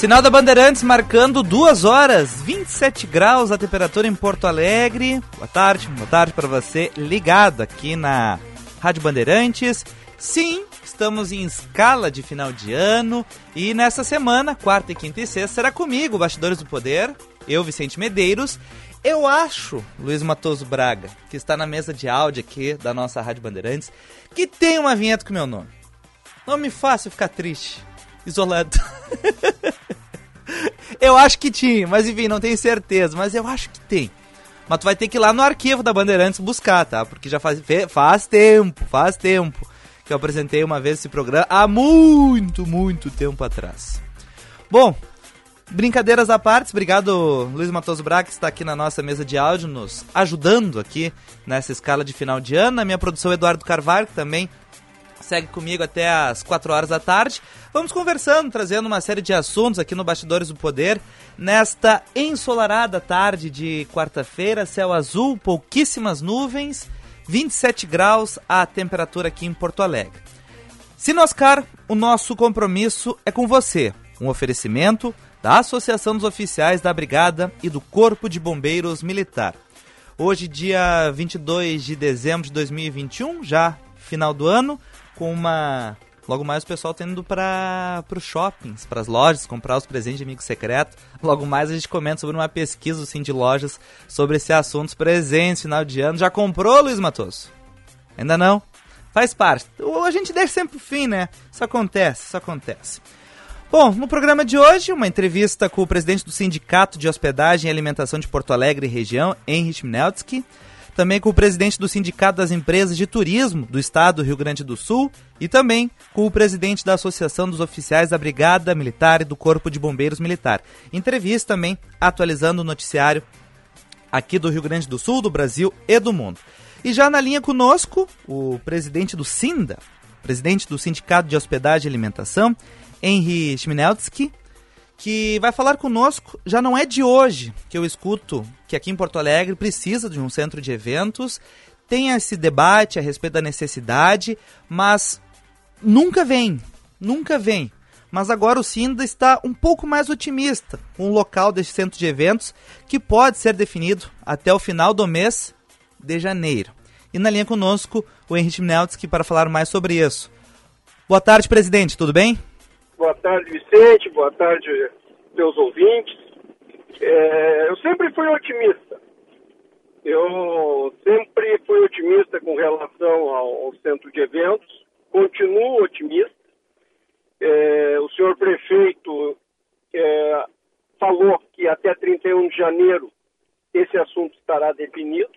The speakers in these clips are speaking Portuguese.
Sinal da Bandeirantes marcando 2 horas, 27 graus a temperatura em Porto Alegre. Boa tarde, boa tarde para você ligado aqui na Rádio Bandeirantes. Sim, estamos em escala de final de ano e nessa semana, quarta quinta e sexta, será comigo, Bastidores do Poder, eu, Vicente Medeiros. Eu acho, Luiz Matoso Braga, que está na mesa de áudio aqui da nossa Rádio Bandeirantes, que tem uma vinheta com meu nome. Nome fácil ficar triste isolado. eu acho que tinha, mas enfim, não tenho certeza, mas eu acho que tem. Mas tu vai ter que ir lá no arquivo da Bandeirantes buscar, tá? Porque já faz, faz tempo, faz tempo que eu apresentei uma vez esse programa há muito, muito tempo atrás. Bom, brincadeiras à parte, obrigado Luiz Matoso Braga que está aqui na nossa mesa de áudio nos ajudando aqui nessa escala de final de ano. A minha produção Eduardo Carvalho, que também segue comigo até às 4 horas da tarde. Vamos conversando, trazendo uma série de assuntos aqui no Bastidores do Poder. Nesta ensolarada tarde de quarta-feira, céu azul, pouquíssimas nuvens, 27 graus a temperatura aqui em Porto Alegre. Sinoscar, o nosso compromisso é com você. Um oferecimento da Associação dos Oficiais da Brigada e do Corpo de Bombeiros Militar. Hoje, dia 22 de dezembro de 2021, já final do ano, com uma. Logo mais o pessoal tá indo para os shoppings, para as lojas, comprar os presentes de amigo secreto. Logo mais a gente comenta sobre uma pesquisa assim, de lojas sobre esse assunto, os presentes, final de ano. Já comprou, Luiz Matoso? Ainda não? Faz parte. A gente deixa sempre o fim, né? Isso acontece, isso acontece. Bom, no programa de hoje, uma entrevista com o presidente do Sindicato de Hospedagem e Alimentação de Porto Alegre e região, Henry Schminelski também com o presidente do Sindicato das Empresas de Turismo do Estado do Rio Grande do Sul e também com o presidente da Associação dos Oficiais da Brigada Militar e do Corpo de Bombeiros Militar. Entrevista também atualizando o noticiário aqui do Rio Grande do Sul, do Brasil e do mundo. E já na linha conosco, o presidente do SINDA, presidente do Sindicato de Hospedagem e Alimentação, Henry Schminelski, que vai falar conosco. Já não é de hoje que eu escuto que aqui em Porto Alegre precisa de um centro de eventos, tem esse debate a respeito da necessidade, mas nunca vem, nunca vem. Mas agora o Sinda está um pouco mais otimista com o local desse centro de eventos que pode ser definido até o final do mês de janeiro. E na linha conosco o Henrique Mineltsky para falar mais sobre isso. Boa tarde, presidente, tudo bem? Boa tarde, Vicente. Boa tarde, meus ouvintes. É, eu sempre fui otimista. Eu sempre fui otimista com relação ao, ao centro de eventos. Continuo otimista. É, o senhor prefeito é, falou que até 31 de janeiro esse assunto estará definido.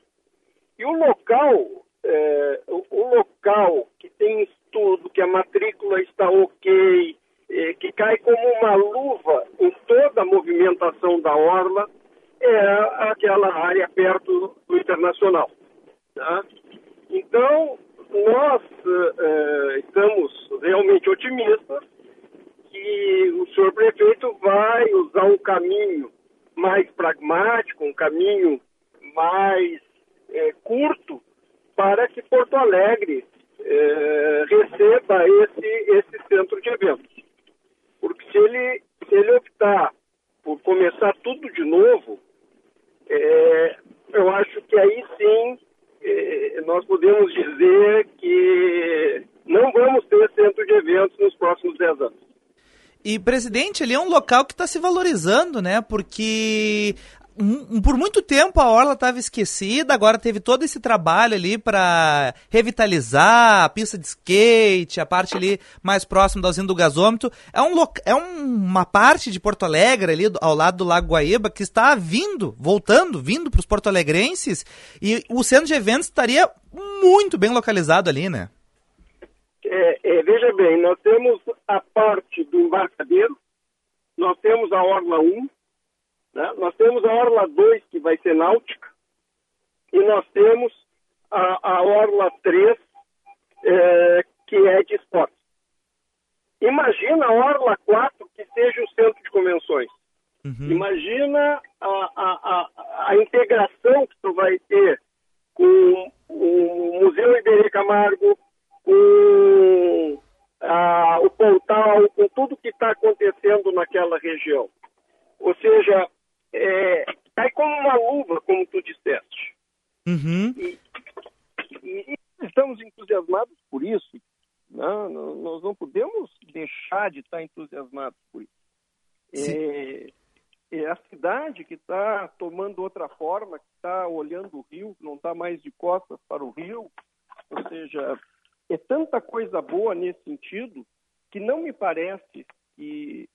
E o local, é, o, o local que tem estudo, que a matrícula está ok, eh, que cai como uma luva movimentação da orla, é aquela área perto do internacional. Tá? Então, nós eh, estamos realmente otimistas que o senhor prefeito vai usar um caminho mais pragmático, um caminho mais eh, curto, para que Porto Alegre eh, receba esse, esse centro de eventos. Porque se ele, se ele optar por começar tudo de novo, é, eu acho que aí sim é, nós podemos dizer que não vamos ter centro de eventos nos próximos 10 anos. E, presidente, ele é um local que está se valorizando, né? Porque por muito tempo a orla estava esquecida, agora teve todo esse trabalho ali para revitalizar a pista de skate, a parte ali mais próxima da usina do gasômetro. É, um, é uma parte de Porto Alegre ali ao lado do Lago Guaíba que está vindo, voltando, vindo para os porto-alegrenses e o centro de eventos estaria muito bem localizado ali, né? É, é, veja bem, nós temos a parte do embarcadeiro, nós temos a Orla 1, né? Nós temos a Orla 2, que vai ser náutica, e nós temos a, a Orla 3, é, que é de esportes. Imagina a Orla 4 que seja o centro de convenções. Uhum. Imagina a, a, a, a, integração que tu vai ter com o Museu Iberê Camargo, com a, o Pontal, com tudo que está acontecendo naquela região. Ou seja, é, cai como uma luva, como tu disseste. Uhum. E, e, estamos entusiasmados por isso. Não, né? nós não podemos deixar de estar entusiasmados por isso. É, é, a cidade que está tomando outra forma, que está olhando o rio, que não está mais de costas para o rio. Ou seja, é tanta coisa boa nesse sentido que não me parece que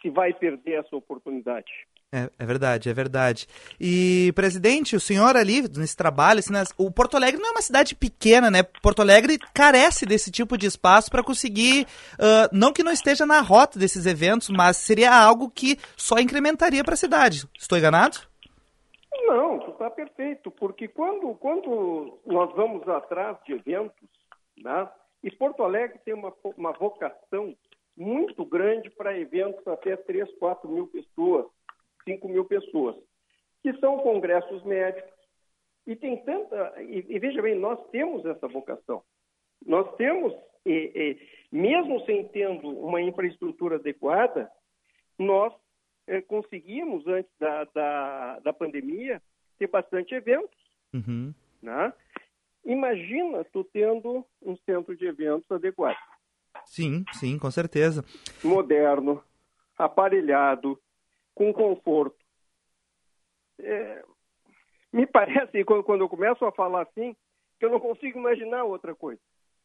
se vai perder essa oportunidade. É, é, verdade, é verdade. E, presidente, o senhor ali, nesse trabalho, assim, nas... o Porto Alegre não é uma cidade pequena, né? Porto Alegre carece desse tipo de espaço para conseguir, uh, não que não esteja na rota desses eventos, mas seria algo que só incrementaria para a cidade. Estou enganado? Não, está perfeito, porque quando, quando nós vamos atrás de eventos, né, e Porto Alegre tem uma, uma vocação muito grande para eventos até 3, 4 mil pessoas, 5 mil pessoas, que são congressos médicos. E tem tanta. E, e veja bem, nós temos essa vocação. Nós temos, e, e, mesmo sem tendo uma infraestrutura adequada, nós eh, conseguimos, antes da, da, da, pandemia, ter bastante eventos. Uhum. Né? Imagina tu tendo um centro de eventos adequado. Sim, sim, com certeza. Moderno, aparelhado, com conforto. É, me parece, quando, eu começo a falar assim, que eu não consigo imaginar outra coisa.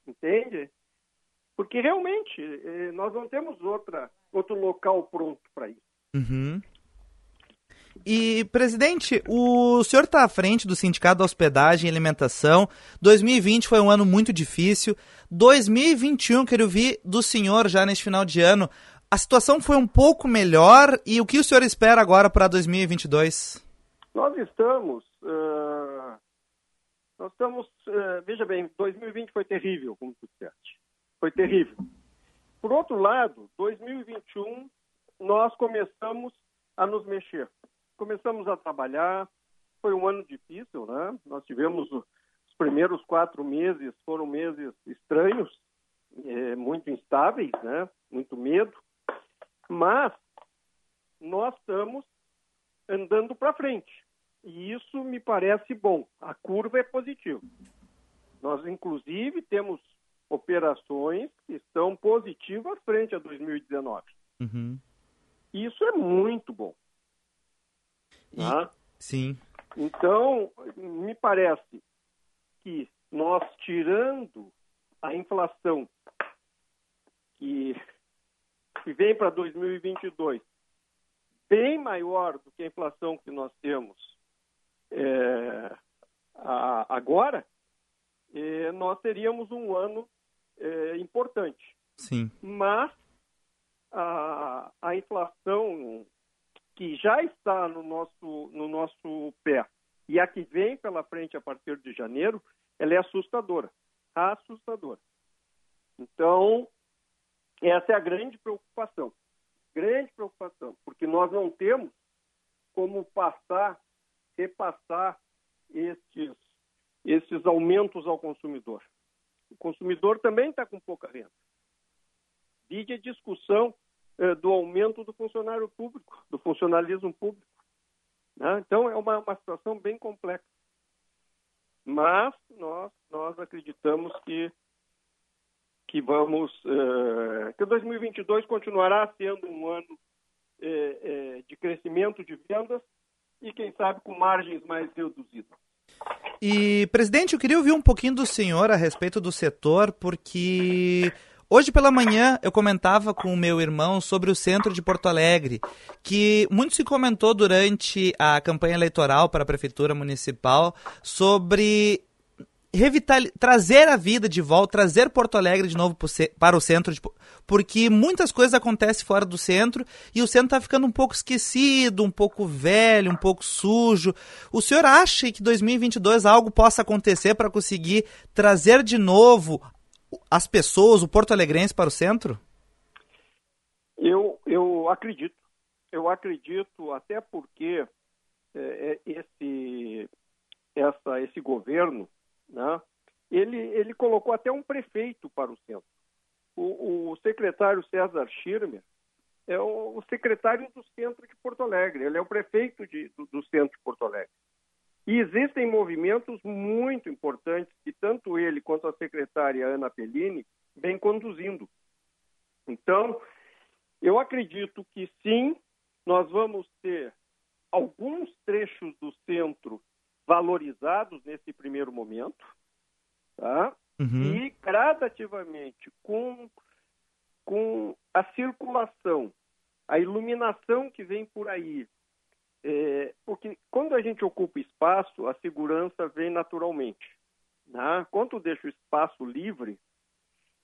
Entende? Porque realmente é, nós não temos outra, outro local pronto para isso. Uhum. E, presidente, o senhor está à frente do Sindicato da Hospedagem e Alimentação. 2020 foi um ano muito difícil. 2021, quero ouvir do senhor já neste final de ano. A situação foi um pouco melhor e o que o senhor espera agora para 2022? Nós estamos. Uh, nós estamos. Uh, veja bem, 2020 foi terrível, como tu disseste. Foi terrível. Por outro lado, 2021, nós começamos a nos mexer começamos a trabalhar. Foi um ano difícil, né? Nós tivemos os primeiros quatro meses foram meses estranhos, é, muito instáveis, né? Muito medo, mas nós estamos andando para frente e isso me parece bom. A curva é positiva. Nós inclusive temos operações que estão positivas frente a 2019. Uhum. Isso é muito bom. Tá? Sim. Então, me parece que nós tirando a inflação que, que vem para 2022 bem maior do que a inflação que nós temos é, a, agora, é, nós teríamos um ano é, importante. Sim. Mas a, a inflação que já está no nosso, no nosso pé e a que vem pela frente a partir de janeiro, ela é assustadora. Assustadora. Então, essa é a grande preocupação. Grande preocupação, porque nós não temos como passar, repassar estes, esses aumentos ao consumidor. O consumidor também está com pouca renda. Vide a discussão eh, do aumento do funcionário público, do funcionalismo público. Né? Então, é uma, uma situação bem complexa. Mas nós, nós acreditamos que, que vamos. Eh, que 2022 continuará sendo um ano eh, de crescimento de vendas e, quem sabe, com margens mais reduzidas. E, presidente, eu queria ouvir um pouquinho do senhor a respeito do setor, porque Hoje pela manhã eu comentava com o meu irmão sobre o centro de Porto Alegre, que muito se comentou durante a campanha eleitoral para a prefeitura municipal sobre trazer a vida de volta, trazer Porto Alegre de novo para o centro, porque muitas coisas acontecem fora do centro e o centro está ficando um pouco esquecido, um pouco velho, um pouco sujo. O senhor acha que 2022 algo possa acontecer para conseguir trazer de novo as pessoas, o Porto Alegrense para o centro? Eu, eu acredito. Eu acredito até porque é esse, essa, esse governo né? Ele, ele colocou até um prefeito para o centro. O, o secretário César Schirmer é o, o, secretário do centro de Porto Alegre, ele é o prefeito de, do, do centro de Porto Alegre. E existem movimentos muito importantes que tanto ele quanto a secretária Ana Pellini vem conduzindo. Então, eu acredito que sim, nós vamos ter alguns trechos do centro valorizados nesse primeiro momento, tá? Uhum. E gradativamente, com, com a circulação, a iluminação que vem por aí, é, porque quando a gente ocupa espaço, a segurança vem naturalmente. Né? Quando deixa o espaço livre,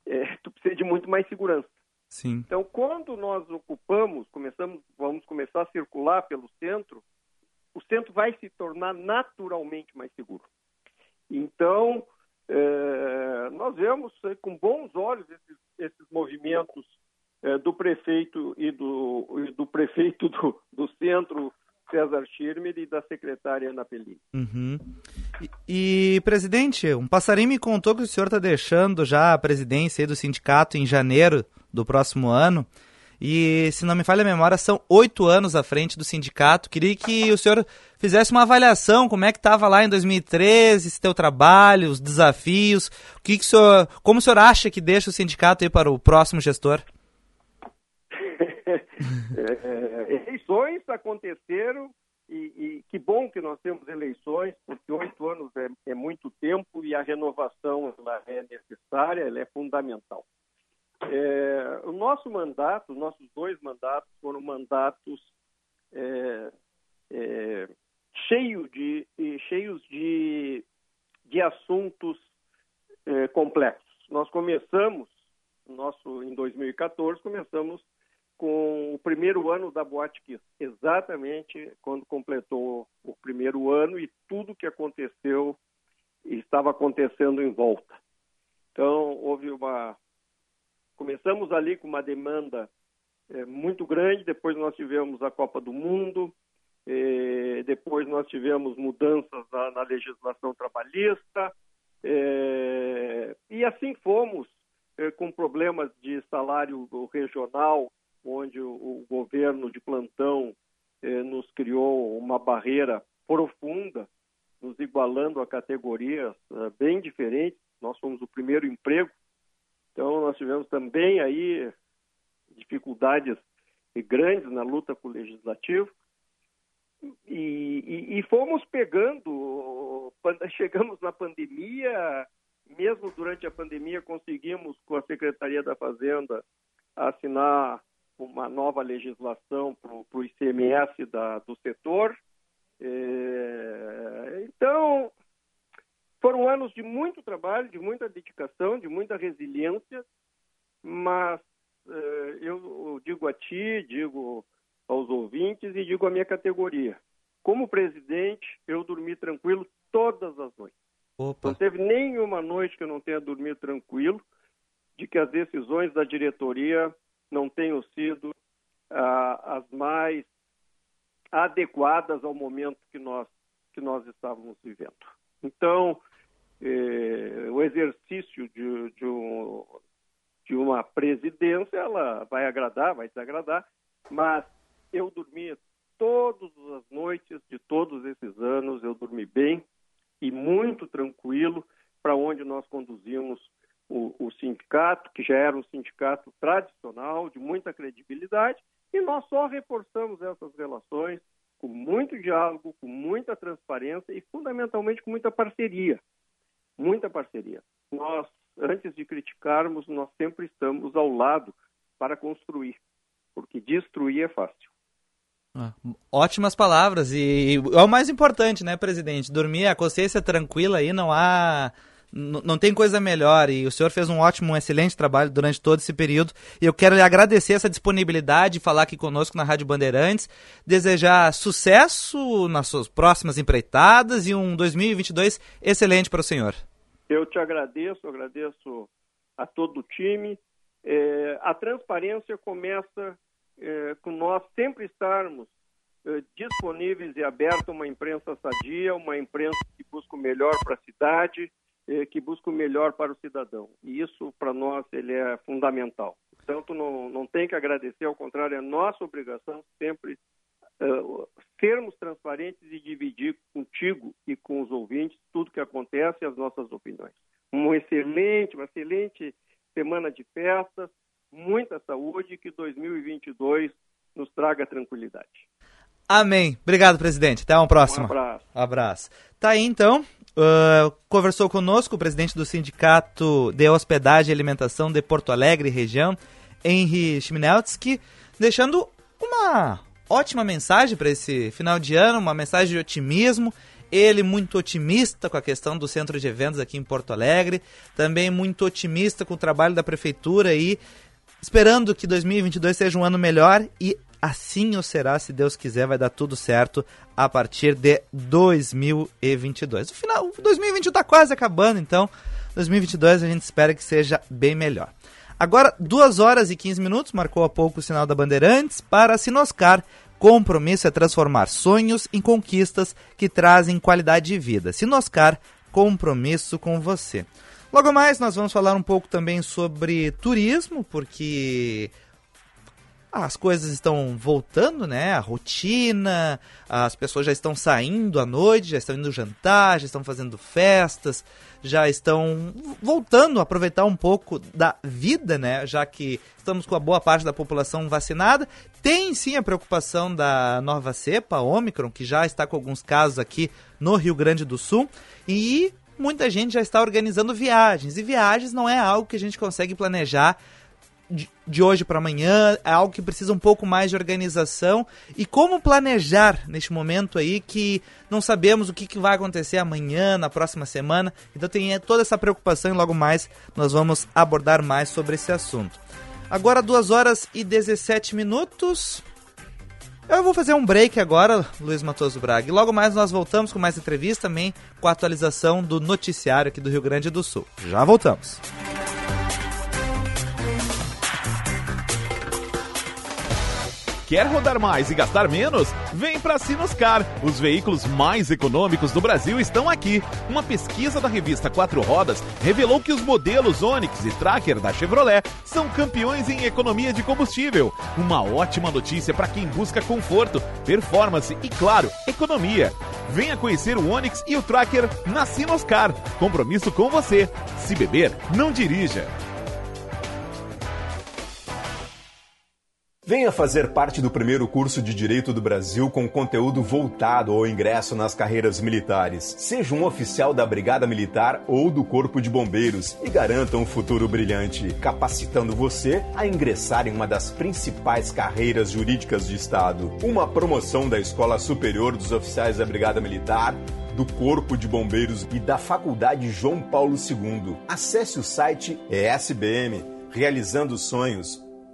é, tu precisa de muito mais segurança. Sim. Então, quando nós ocupamos, começamos, vamos começar a circular pelo centro, o centro vai se tornar naturalmente mais seguro. Então, é, nós vemos é, com bons olhos esses, esses movimentos é, do prefeito e do, e do prefeito do, do centro, César Schirmer, e da secretária Ana Pellini. Uhum. E, e, presidente, um passarinho me contou que o senhor está deixando já a presidência do sindicato em janeiro do próximo ano. E, se não me falha a memória, são oito anos à frente do sindicato. Queria que o senhor fizesse uma avaliação, como é que estava lá em 2013, esse teu trabalho, os desafios, o que, que o senhor, como o senhor acha que deixa o sindicato aí para o próximo gestor? é, eleições aconteceram e, e, que bom que nós temos eleições, porque oito anos é, é muito tempo e a renovação ela é necessária, ela é fundamental. É, o nosso mandato, os nossos dois mandatos foram mandatos é, é, cheio de, cheios de, de assuntos é, complexos. Nós começamos, nosso, em 2014, começamos com o primeiro ano da Boate Kiss, exatamente quando completou o primeiro ano e tudo que aconteceu estava acontecendo em volta. Então, houve uma Começamos ali com uma demanda é, muito grande, depois nós tivemos a Copa do Mundo, é, depois nós tivemos mudanças na, na legislação trabalhista, é, e assim fomos com problemas de salário regional, onde o, o governo de plantão nos criou uma barreira profunda, nos igualando a categorias bem diferentes. Nós fomos o primeiro emprego então, nós tivemos também aí dificuldades grandes na luta com o legislativo e, e, e fomos pegando, chegamos na pandemia, mesmo durante a pandemia conseguimos com a Secretaria da Fazenda assinar uma nova legislação para o ICMS da, do setor. É, então, foram anos de muito trabalho, de muita dedicação, de muita resiliência, mas eh, eu digo a ti, digo aos ouvintes e digo à minha categoria. Como presidente, eu dormi tranquilo todas as noites. Opa. Não teve nenhuma noite que eu não tenha dormido tranquilo, de que as decisões da diretoria não tenham sido ah, as mais adequadas ao momento que nós, que nós estávamos vivendo. Então, eh, o exercício de, de, um, de uma presidência, ela vai agradar, vai desagradar, mas eu dormi todas as noites de todos esses anos, eu dormi bem e muito tranquilo para onde nós conduzimos o, o, sindicato, que já era um sindicato tradicional, de muita credibilidade, e nós só reforçamos essas relações com muito diálogo, com muita transparência e, fundamentalmente, com muita parceria muita parceria. Nós, antes de criticarmos, nós sempre estamos ao lado para construir, porque destruir é fácil. Ah, ótimas palavras e, e é o mais importante, né, presidente? Dormir a consciência tranquila aí, não há não tem coisa melhor e o senhor fez um ótimo, um excelente trabalho durante todo esse período e eu quero lhe agradecer essa disponibilidade de falar aqui conosco na Rádio Bandeirantes, desejar sucesso nas suas próximas empreitadas e um 2022 excelente para o senhor. Eu te agradeço, agradeço a todo o time. É, a transparência começa é, com nós sempre estarmos é, disponíveis e abertos a uma imprensa sadia, uma imprensa que busca o melhor para a cidade, que busca o melhor para o cidadão. E isso, para nós, ele é fundamental. Portanto, não, não tem que agradecer, ao contrário, é nossa obrigação sempre uh, sermos transparentes e dividir contigo e com os ouvintes tudo que acontece e as nossas opiniões. Um excelente, uma excelente semana de festas, muita saúde e que 2022 nos traga tranquilidade. Amém. Obrigado, presidente. Até uma próxima. Um abraço. Abraço. Tá aí então. Uh, conversou conosco o presidente do Sindicato de Hospedagem e Alimentação de Porto Alegre, região, Henry Schmineltsky, deixando uma ótima mensagem para esse final de ano, uma mensagem de otimismo. Ele muito otimista com a questão do centro de eventos aqui em Porto Alegre, também muito otimista com o trabalho da prefeitura e esperando que 2022 seja um ano melhor e assim o será, se Deus quiser, vai dar tudo certo a partir de 2022. O final, 2021 está quase acabando, então 2022 a gente espera que seja bem melhor. Agora, 2 horas e 15 minutos, marcou há pouco o sinal da Bandeirantes, para Sinoscar. Compromisso é transformar sonhos em conquistas que trazem qualidade de vida. Sinoscar, compromisso com você. Logo mais, nós vamos falar um pouco também sobre turismo, porque as coisas estão voltando, né? A rotina, as pessoas já estão saindo à noite, já estão indo jantar, já estão fazendo festas, já estão voltando a aproveitar um pouco da vida, né? Já que estamos com a boa parte da população vacinada. Tem sim a preocupação da nova cepa, Omicron, que já está com alguns casos aqui no Rio Grande do Sul. E muita gente já está organizando viagens. E viagens não é algo que a gente consegue planejar de, de hoje para amanhã, é algo que precisa um pouco mais de organização. E como planejar neste momento aí que não sabemos o que, que vai acontecer amanhã, na próxima semana. Então tem toda essa preocupação e logo mais nós vamos abordar mais sobre esse assunto. Agora 2 horas e 17 minutos. Eu vou fazer um break agora, Luiz Matoso Braga. E logo mais nós voltamos com mais entrevista também com a atualização do noticiário aqui do Rio Grande do Sul. Já voltamos. Quer rodar mais e gastar menos? Vem para Sinoscar. Os veículos mais econômicos do Brasil estão aqui. Uma pesquisa da revista Quatro Rodas revelou que os modelos Onix e Tracker da Chevrolet são campeões em economia de combustível. Uma ótima notícia para quem busca conforto, performance e, claro, economia. Venha conhecer o Onix e o Tracker na Sinoscar. Compromisso com você. Se beber, não dirija. Venha fazer parte do primeiro curso de Direito do Brasil com conteúdo voltado ao ingresso nas carreiras militares. Seja um oficial da Brigada Militar ou do Corpo de Bombeiros e garanta um futuro brilhante, capacitando você a ingressar em uma das principais carreiras jurídicas do Estado. Uma promoção da Escola Superior dos Oficiais da Brigada Militar do Corpo de Bombeiros e da Faculdade João Paulo II. Acesse o site ESBM, realizando sonhos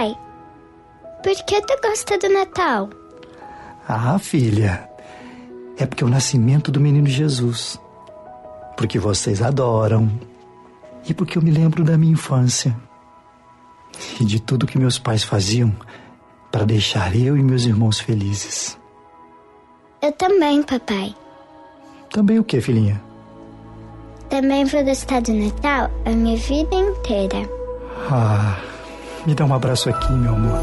Papai, por que tu gosta do Natal? Ah, filha, é porque é o nascimento do menino Jesus. Porque vocês adoram. E porque eu me lembro da minha infância. E de tudo que meus pais faziam para deixar eu e meus irmãos felizes. Eu também, papai. Também o que, filhinha? Também vou gostar do Natal a minha vida inteira. Ah, me dá um abraço aqui, meu amor.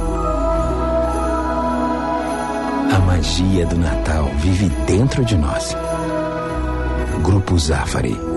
A magia do Natal vive dentro de nós. Grupo Zafari.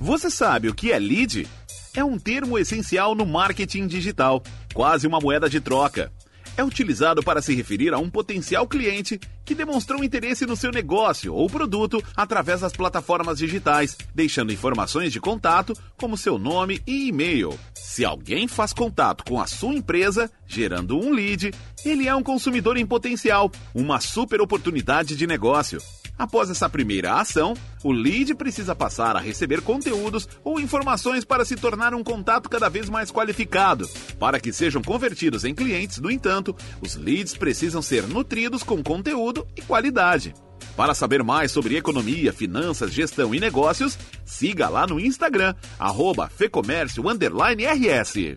Você sabe o que é lead? É um termo essencial no marketing digital, quase uma moeda de troca. É utilizado para se referir a um potencial cliente que demonstrou interesse no seu negócio ou produto através das plataformas digitais, deixando informações de contato como seu nome e e-mail. Se alguém faz contato com a sua empresa, gerando um lead, ele é um consumidor em potencial, uma super oportunidade de negócio. Após essa primeira ação, o lead precisa passar a receber conteúdos ou informações para se tornar um contato cada vez mais qualificado. Para que sejam convertidos em clientes, no entanto, os leads precisam ser nutridos com conteúdo e qualidade. Para saber mais sobre economia, finanças, gestão e negócios, siga lá no Instagram, arroba fecomércio_rs.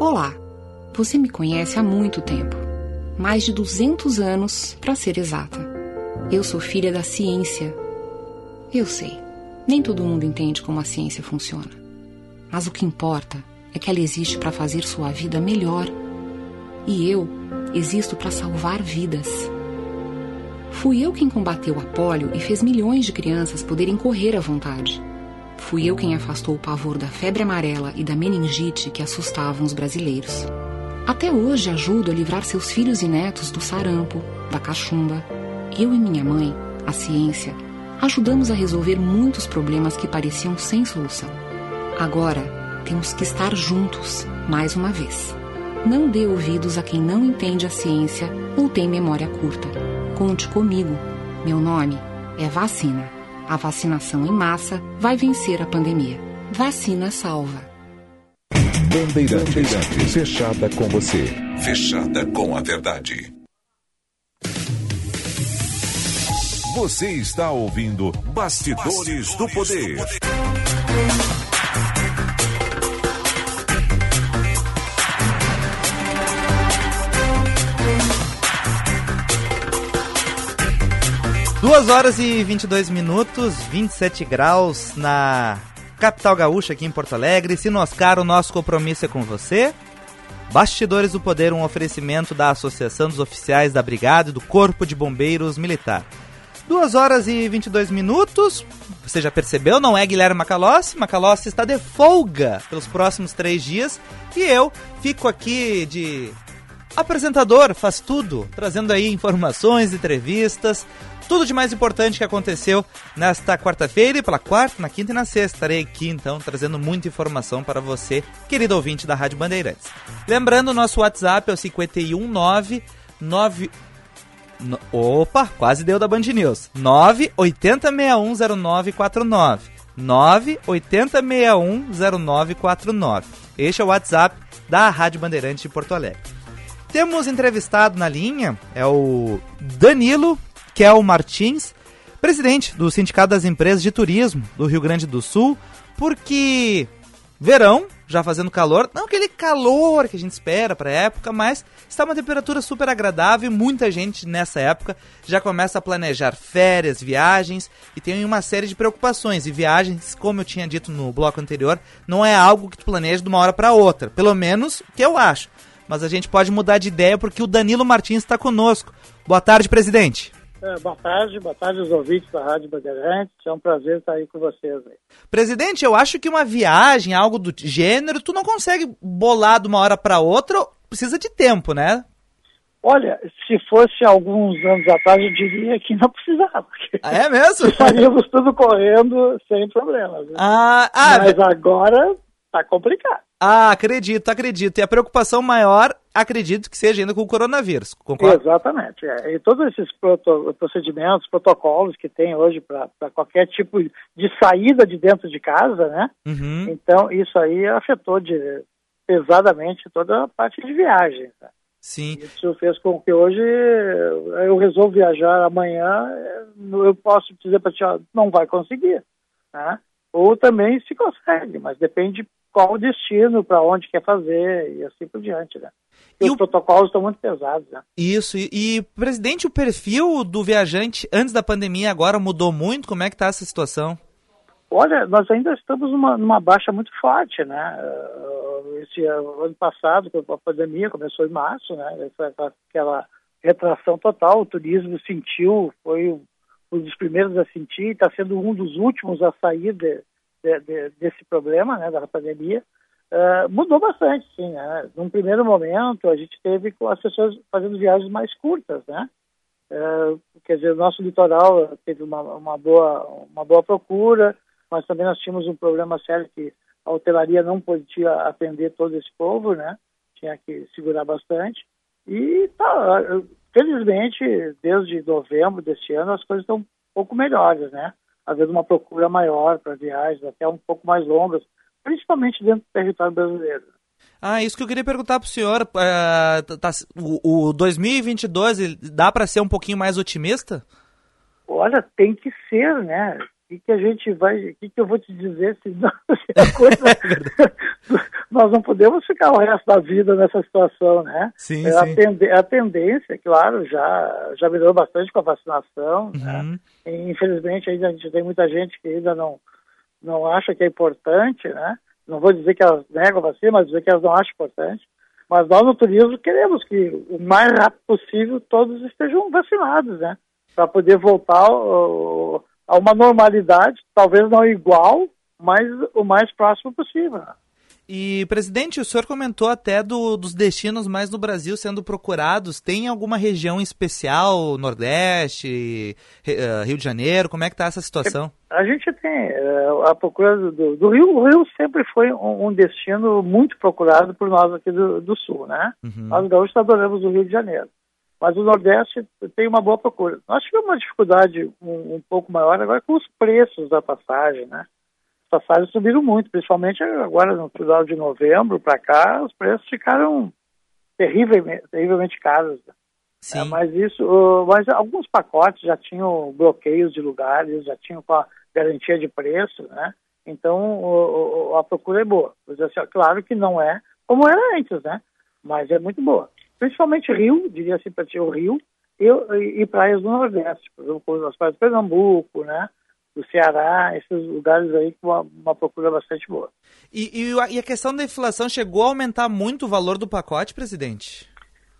Olá, você me conhece há muito tempo mais de 200 anos, para ser exata. Eu sou filha da ciência. Eu sei, nem todo mundo entende como a ciência funciona. Mas o que importa é que ela existe para fazer sua vida melhor. E eu existo para salvar vidas. Fui eu quem combateu a polio e fez milhões de crianças poderem correr à vontade. Fui eu quem afastou o pavor da febre amarela e da meningite que assustavam os brasileiros. Até hoje ajudo a livrar seus filhos e netos do sarampo, da cachumba. Eu e minha mãe, a ciência, ajudamos a resolver muitos problemas que pareciam sem solução. Agora, temos que estar juntos, mais uma vez. Não dê ouvidos a quem não entende a ciência ou tem memória curta. Conte comigo. Meu nome é Vacina. A vacinação em massa vai vencer a pandemia. Vacina salva. Bandeirantes. Bandeirantes. Fechada com você. Fechada com a verdade. Você está ouvindo Bastidores, Bastidores do, poder. do Poder. Duas horas e 22 minutos, 27 graus na capital gaúcha aqui em Porto Alegre. Sinoscar, o nosso compromisso é com você. Bastidores do Poder, um oferecimento da Associação dos Oficiais da Brigada e do Corpo de Bombeiros Militar. 2 horas e 22 minutos. Você já percebeu, não é Guilherme Macalossi? Macalossi está de folga pelos próximos três dias. E eu fico aqui de apresentador, faz tudo, trazendo aí informações, entrevistas, tudo de mais importante que aconteceu nesta quarta-feira e pela quarta, na quinta e na sexta. Estarei aqui então trazendo muita informação para você, querido ouvinte da Rádio Bandeirantes. Lembrando, nosso WhatsApp é o 519 9 no, opa, quase deu da Band News. 980610949. 980610949. Este é o WhatsApp da Rádio Bandeirantes de Porto Alegre. Temos entrevistado na linha é o Danilo Kel Martins, presidente do Sindicato das Empresas de Turismo do Rio Grande do Sul, porque verão, já fazendo calor, não aquele calor que a gente espera para a época, mas está uma temperatura super agradável e muita gente nessa época já começa a planejar férias, viagens e tem uma série de preocupações. E viagens, como eu tinha dito no bloco anterior, não é algo que tu planeja de uma hora para outra, pelo menos que eu acho. Mas a gente pode mudar de ideia porque o Danilo Martins está conosco. Boa tarde, presidente. É, boa tarde, boa tarde aos ouvintes da Rádio Bandeirantes. É um prazer estar aí com vocês. Aí. Presidente, eu acho que uma viagem, algo do gênero, tu não consegue bolar de uma hora para outra, precisa de tempo, né? Olha, se fosse alguns anos atrás, eu diria que não precisava. Ah, é mesmo? Estaríamos tudo correndo sem problemas. Né? Ah, ah, Mas agora tá complicado. Ah, acredito, acredito. E a preocupação maior, acredito que seja ainda com o coronavírus, concorda? Exatamente. É. E todos esses proto procedimentos, protocolos que tem hoje para qualquer tipo de saída de dentro de casa, né? Uhum. Então, isso aí afetou de, pesadamente toda a parte de viagem. Tá? Sim. Isso fez com que hoje eu resolvo viajar amanhã, eu posso dizer para ti, ó, não vai conseguir. Né? Ou também se consegue, mas depende qual o destino, para onde quer fazer e assim por diante, né? E, e os o... protocolos estão muito pesados, né? Isso, e, e, presidente, o perfil do viajante antes da pandemia agora mudou muito? Como é que está essa situação? Olha, nós ainda estamos numa, numa baixa muito forte, né? Esse ano passado, a pandemia começou em março, né? Foi aquela retração total, o turismo sentiu, foi um dos primeiros a sentir, está sendo um dos últimos a sair de, de, de, desse problema, né, da pandemia, uh, mudou bastante, sim. Né? Num primeiro momento, a gente teve as pessoas fazendo viagens mais curtas, né? Uh, quer dizer, o nosso litoral teve uma, uma, boa, uma boa procura, mas também nós tínhamos um problema sério que a hotelaria não podia atender todo esse povo, né? Tinha que segurar bastante. E tá, felizmente, desde novembro deste ano, as coisas estão um pouco melhores, né? Às vezes uma procura maior para viagens, até um pouco mais longas, principalmente dentro do território brasileiro. Ah, isso que eu queria perguntar para o senhor. Uh, tá, o, o 2022 dá para ser um pouquinho mais otimista? Olha, tem que ser, né? O que, que a gente vai. O que, que eu vou te dizer se, não, se a coisa. nós não podemos ficar o resto da vida nessa situação, né? Sim, é, a, sim. Tend, a tendência, claro, já, já melhorou bastante com a vacinação. Uhum. Né? E, infelizmente, ainda a gente tem muita gente que ainda não, não acha que é importante, né? Não vou dizer que elas negam a vacina, mas dizer que elas não acham importante. Mas nós no turismo queremos que o mais rápido possível todos estejam vacinados, né? Para poder voltar ao, a uma normalidade, talvez não igual, mas o mais próximo possível. E, presidente, o senhor comentou até do, dos destinos mais no Brasil sendo procurados. Tem alguma região especial, Nordeste, eh, Rio de Janeiro? Como é que está essa situação? A gente tem eh, a procura do, do, Rio. O Rio sempre foi um, um, destino muito procurado por nós aqui do, do Sul, né? Uhum. Nós gaúchos adoramos o Rio de Janeiro. Mas o Nordeste tem uma boa procura. Nós tivemos uma dificuldade um, um pouco maior agora com os preços da passagem, né? passagens subiram muito, principalmente agora no final de novembro para cá, os preços ficaram terrivelmente, terrivelmente caros. Sim. É, mas isso, mas alguns pacotes já tinham bloqueios de lugares, já tinham com a garantia de preço, né? Então a procura é boa. Assim, claro que não é como era antes, né? Mas é muito boa. Principalmente Rio, diria assim para ti, o Rio e, e, praias do Nordeste, por exemplo, as praias de Pernambuco, né? do Ceará, esses lugares aí com uma, uma procura bastante boa. E, e, a questão da inflação chegou a aumentar muito o valor do pacote, presidente?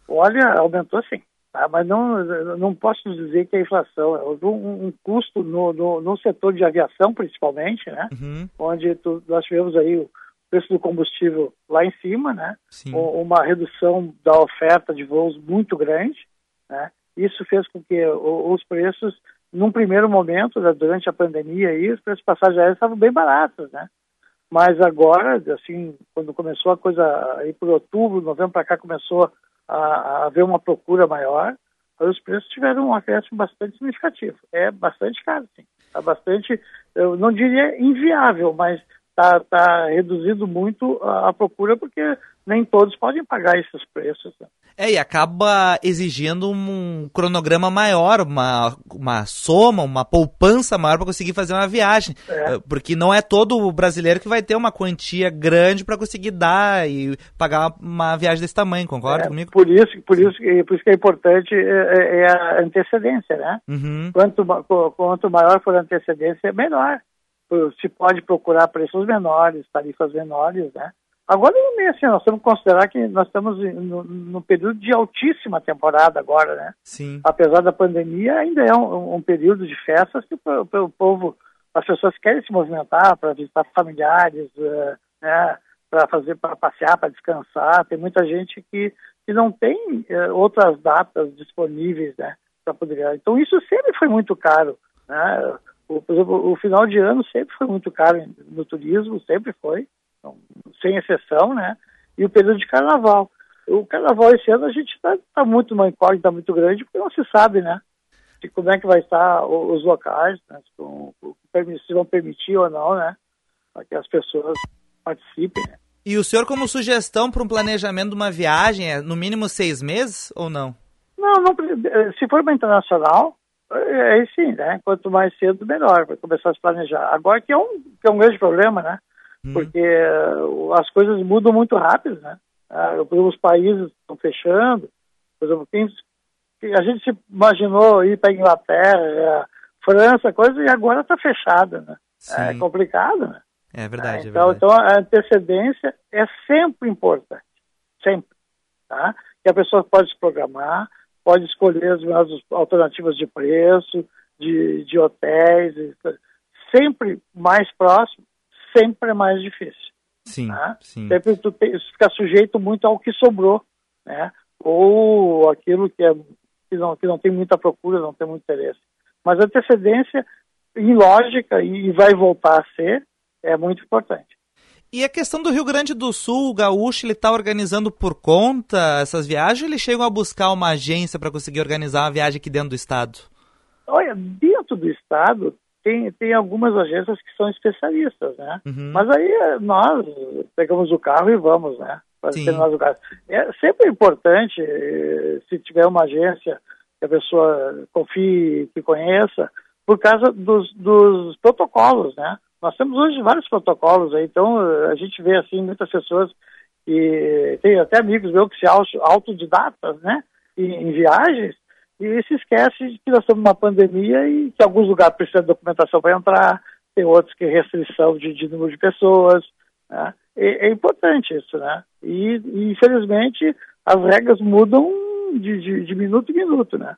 Olha, aumentou sim. Tá? Mas não, não posso dizer que é inflação. É um, um custo no, no, no, setor de aviação, principalmente, né? Uhum. Onde tu, nós tivemos aí o preço do combustível lá em cima, né? Sim. Uma redução da oferta de voos muito grande, né? Isso fez com que os preços num primeiro momento, né, durante a pandemia, aí, os preços de passagem aérea estavam bem baratos, né? Mas agora, assim, quando começou a coisa, aí por outubro, novembro para cá, começou a, a haver uma procura maior, os preços tiveram um acréscimo bastante significativo. É bastante caro, sim. Está bastante, eu não diria inviável, mas está tá reduzindo muito a, a, procura porque nem todos podem pagar esses preços. Né? É, e acaba exigindo um cronograma maior, uma, uma soma, uma poupança maior para conseguir fazer uma viagem. É. Porque não é todo brasileiro que vai ter uma quantia grande para conseguir dar e pagar uma viagem desse tamanho, concorda é, comigo? Por isso, por, isso, por isso que é importante é, é, é a antecedência, né? Uhum. Quanto, quanto maior for a antecedência, melhor se pode procurar preços menores, tarifas menores, né? Agora também assim, nós temos que considerar que nós estamos no, no, período de altíssima temporada agora, né? Sim. Apesar da pandemia, ainda é um, um período de festas que o, povo, as pessoas querem se movimentar para visitar familiares, uh, né? Para fazer, para passear, para descansar. Tem muita gente que, que não tem uh, outras datas disponíveis, né, para poder. Então isso sempre foi muito caro, né? O, por exemplo, o final de ano sempre foi muito caro no turismo, sempre foi, então, sem exceção, né? E o período de carnaval. O carnaval esse ano a gente está tá muito uma incógnita muito grande, porque não se sabe, né? De como é que vai estar os locais, né? se vão permitir ou não, né? Para que as pessoas participem. Né? E o senhor, como sugestão para um planejamento de uma viagem, é no mínimo seis meses ou não? Não, não se for uma internacional, aí sim, né? Quanto mais cedo, melhor, para começar a se planejar. Agora que é um, que é um grande problema, né? Hum. Porque uh, as coisas mudam muito rápido, né? Uh, os países estão fechando. Por exemplo, quem, a gente se imaginou ir para Inglaterra, França, coisa, e agora está fechada, né? Sim. É complicado, né? É verdade, é, então, é verdade. Então, a antecedência é sempre importante. Sempre. Tá? Que a pessoa pode se programar, pode escolher as melhores alternativas de preço, de, de hotéis, sempre mais próximo, sempre é mais difícil. Sim, né? sim. Sempre tu tem, fica sujeito muito ao que sobrou, né? Ou aquilo que, é, que, não, que não tem muita procura, não tem muito interesse. Mas a antecedência, em lógica, e vai voltar a ser, é muito importante. E a questão do Rio Grande do Sul, o gaúcho, ele está organizando por conta essas viagens ou eles chegam a buscar uma agência para conseguir organizar uma viagem aqui dentro do estado? Olha, dentro do estado tem, tem algumas agências que são especialistas, né? Uhum. Mas aí eh, nós pegamos o carro e vamos, né? Para É sempre importante, eh, se tiver uma agência que a pessoa confie, que conheça, por causa dos, dos protocolos, né? Nós temos hoje vários protocolos aí, então a gente vê assim muitas pessoas e tem até amigos meus que se autodidatas, né, em, em viagens e se esquece de que nós estamos numa pandemia e que alguns lugares precisam de documentação para entrar, tem outros que restrição de, de número de pessoas, né? é, é, importante isso, né? E, e, infelizmente as regras mudam de, de, de minuto em minuto, né?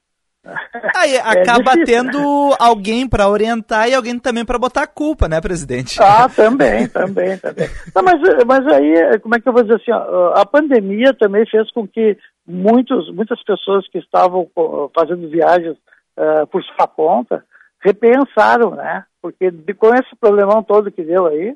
Aí acaba é tendo né? alguém para orientar e alguém também para botar a culpa, né, presidente? Ah, também, também, também. Não, mas, mas aí, como é que eu vou dizer assim, ó, a pandemia também fez com que muitos, muitas pessoas que estavam fazendo viagens uh, por sua conta repensaram, né? Porque com esse problemão todo que deu aí,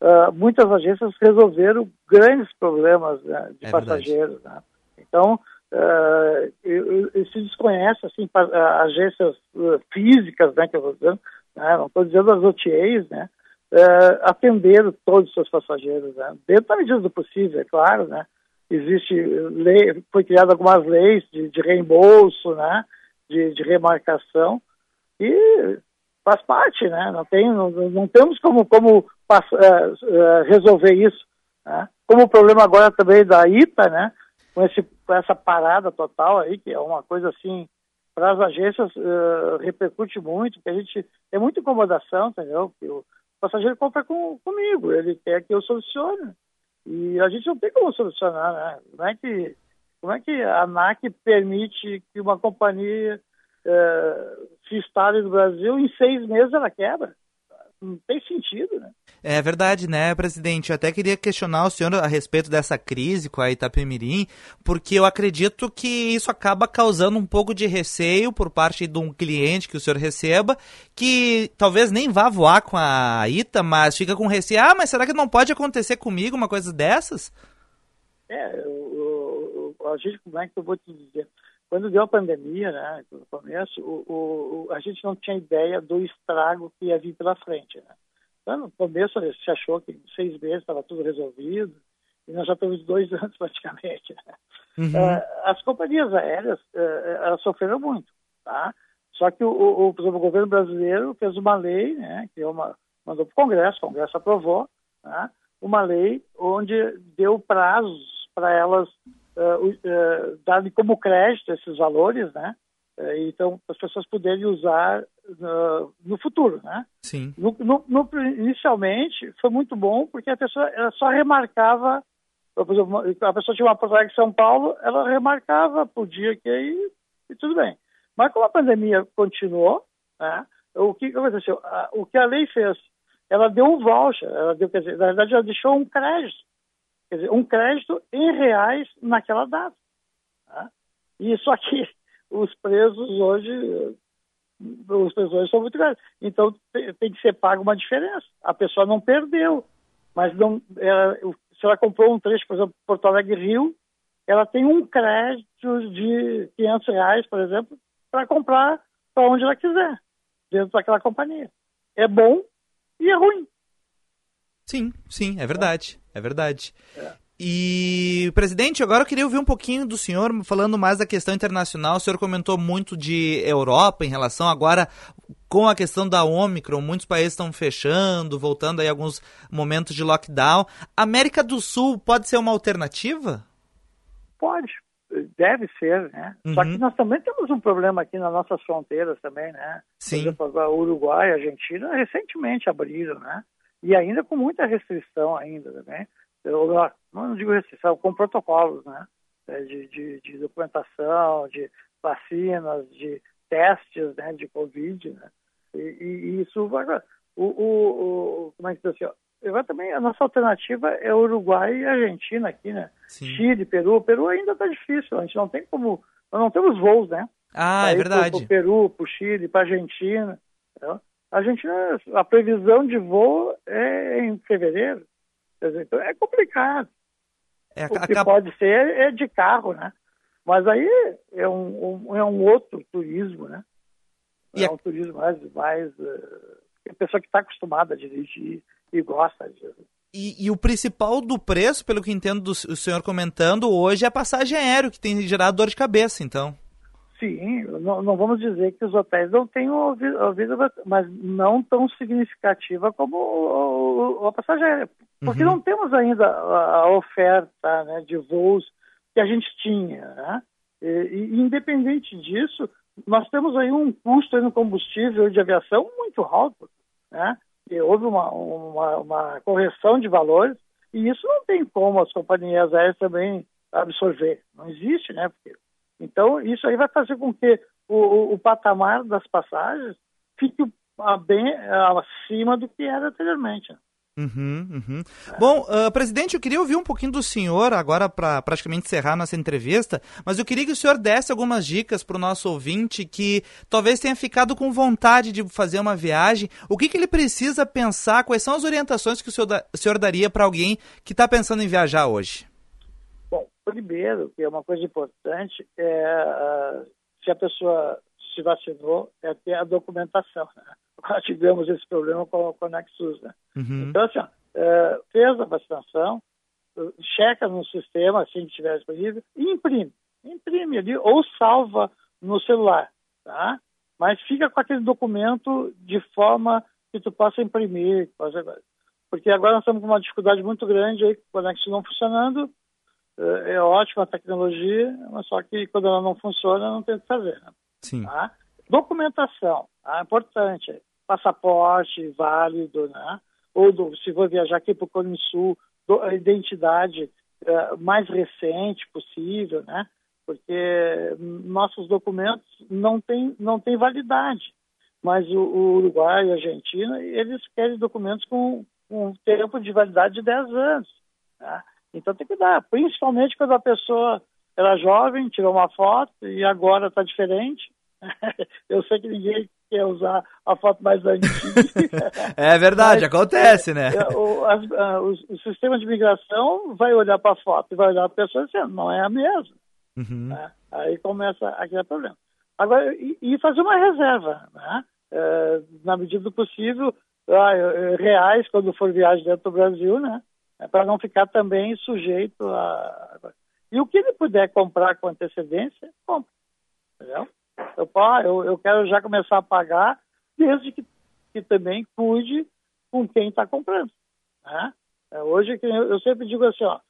uh, muitas agências resolveram grandes problemas né, de é passageiros, né? Então, uh, se desconhece assim agências uh, físicas, né, que eu estou dizendo, né, não estou dizendo as OTAs, né, uh, atender todos os seus passageiros, né, dentro da medida do possível, é claro, né, existe lei, foi criada algumas leis de, de reembolso, né, de, de, remarcação e faz parte, né, não tem, não, não temos como como uh, resolver isso, né, como o problema agora também da ITA, né, com, esse, com essa parada total aí, que é uma coisa assim, para as agências uh, repercute muito, porque a gente tem muita incomodação, entendeu? Que o passageiro compra com, comigo, ele quer que eu solucione. E a gente não tem como solucionar, né? Como é que, como é que a ANAC permite que uma companhia uh, se instale no Brasil em seis meses ela quebra? não tem sentido, né? É verdade, né, presidente? Eu até queria questionar o senhor a respeito dessa crise com a Itapemirim, porque eu acredito que isso acaba causando um pouco de receio por parte de um cliente que o senhor receba, que talvez nem vá voar com a Ita, mas fica com receio. Ah, mas será que não pode acontecer comigo uma coisa dessas? É, a gente, como é que eu vou te dizer? Quando deu a pandemia, né, no começo, o, o, a gente não tinha ideia do estrago que ia vir pela frente. Né? Então, no começo se achou que em seis meses estava tudo resolvido, e nós já estamos dois anos praticamente. Né? Uhum. Uh, as companhias aéreas uh, elas sofreram muito, tá? Só que o, o, o, governo brasileiro fez uma lei, né, que uma, mandou para o Congresso, o Congresso aprovou, né, uma lei onde deu prazos para elas uh, uh, darem como crédito esses valores, né? Uh, então, as pessoas poderem usar no futuro, né? Sim. No, no, no, inicialmente, foi muito bom, porque a pessoa ela só remarcava, por exemplo, a pessoa tinha uma Porto Alegre São Paulo, ela remarcava por dia que aí, e tudo bem. Mas como a pandemia continuou, né? O que aconteceu? O que a lei fez? Ela deu um voucher, ela deu, quer dizer, na verdade, ela deixou um crédito Quer dizer, um crédito em reais naquela data. Né? E só que os presos hoje, os presos hoje são muito grandes. Então tem que ser pago uma diferença. A pessoa não perdeu, mas não, ela, se ela comprou um trecho, por exemplo, Porto Alegre Rio, ela tem um crédito de 500 reais, por exemplo, para comprar para onde ela quiser, dentro daquela companhia. É bom e é ruim. Sim, sim, é verdade. É verdade. É. E, presidente, agora eu queria ouvir um pouquinho do senhor falando mais da questão internacional. O senhor comentou muito de Europa em relação agora com a questão da Omicron. Muitos países estão fechando, voltando aí alguns momentos de lockdown. América do Sul pode ser uma alternativa? Pode, deve ser, né? Uhum. Só que nós também temos um problema aqui nas nossas fronteiras também, né? Sim. Por exemplo, Uruguai, Argentina recentemente abriram, né? E ainda com muita restrição ainda também. Eu, não digo restrição, com protocolos, né? É, de, de, de documentação, de vacinas, de testes, né? De Covid, né? E, e isso vai... O, o, o, como é que diz assim, Agora também a nossa alternativa é Uruguai e Argentina aqui, né? Sim. Chile, Peru. Peru ainda está difícil, a gente não tem como. Nós não temos voos, né? Ah, é verdade. Para o Peru, para o Chile, para a Argentina. Então, a Argentina, a previsão de voo é em fevereiro. Então é complicado. É, o que pode ser é de carro, né? Mas aí é um, um é um outro turismo, né? É um turismo mais, mais uh, a pessoa que está acostumada a dirigir e gosta disso. E, e, o principal do preço, pelo que entendo do o senhor comentando, hoje é a passagem aérea, que tem gerado dor de cabeça, então. Sim, não, não vamos dizer que os hotéis não tenham ouvido, mas não tão significativa como o, o, a passagem aérea. Porque uhum. não temos ainda a, a oferta né, de voos que a gente tinha. Né? E, e, independente disso, nós temos aí um custo aí no combustível de aviação muito alto. Né? houve uma, uma, uma, correção de valores e isso não tem como as companhias aéreas também absorver. Não existe, né? Porque, então, isso aí vai fazer com que o, o, o patamar das passagens fique bem acima do que era anteriormente. Uhum, uhum. Bom, uh, presidente, eu queria ouvir um pouquinho do senhor agora para praticamente encerrar nossa entrevista, mas eu queria que o senhor desse algumas dicas para o nosso ouvinte que talvez tenha ficado com vontade de fazer uma viagem. O que, que ele precisa pensar? Quais são as orientações que o senhor, da, o senhor daria para alguém que está pensando em viajar hoje? Primeiro, que é uma coisa importante, é se a pessoa se vacinou, é ter a documentação. Né? Nós tivemos esse problema com a Conexus, né? Uhum. Então, assim, é, fez a vacinação, checa no sistema, assim que estiver disponível, e imprime. Imprime ali, ou salva no celular, tá? Mas fica com aquele documento de forma que tu possa imprimir, porque agora nós estamos com uma dificuldade muito grande aí, com o Conexus não funcionando, é, é ótima a tecnologia, mas só que quando ela não funciona, não tem o que fazer. Né? Sim. Tá? Documentação, tá? importante passaporte válido, né? ou do, se for viajar aqui para o Cone Sul, do, a identidade uh, mais recente possível, né? porque nossos documentos não têm não tem validade. Mas o, o Uruguai e a Argentina, eles querem documentos com, com um tempo de validade de 10 anos. Né? Então tem que dar, principalmente quando a pessoa era jovem, tirou uma foto e agora está diferente. Eu sei que ninguém quer usar a foto mais antiga. é verdade, Mas, acontece, né? É, o, a, o, o, sistema de migração vai olhar para a foto e vai olhar para a pessoa dizendo, não é a mesma. Uhum. Né? Aí começa a criar problema. Agora, e, e fazer uma reserva, né? É, na medida do possível, ah, reais quando for viagem dentro do Brasil, né? É para não ficar também sujeito a. E o que ele puder comprar com antecedência, compra. Entendeu? Eu, eu, eu quero já começar a pagar, desde que, que também cuide com quem está comprando. Né? É, hoje, eu sempre digo assim, ó,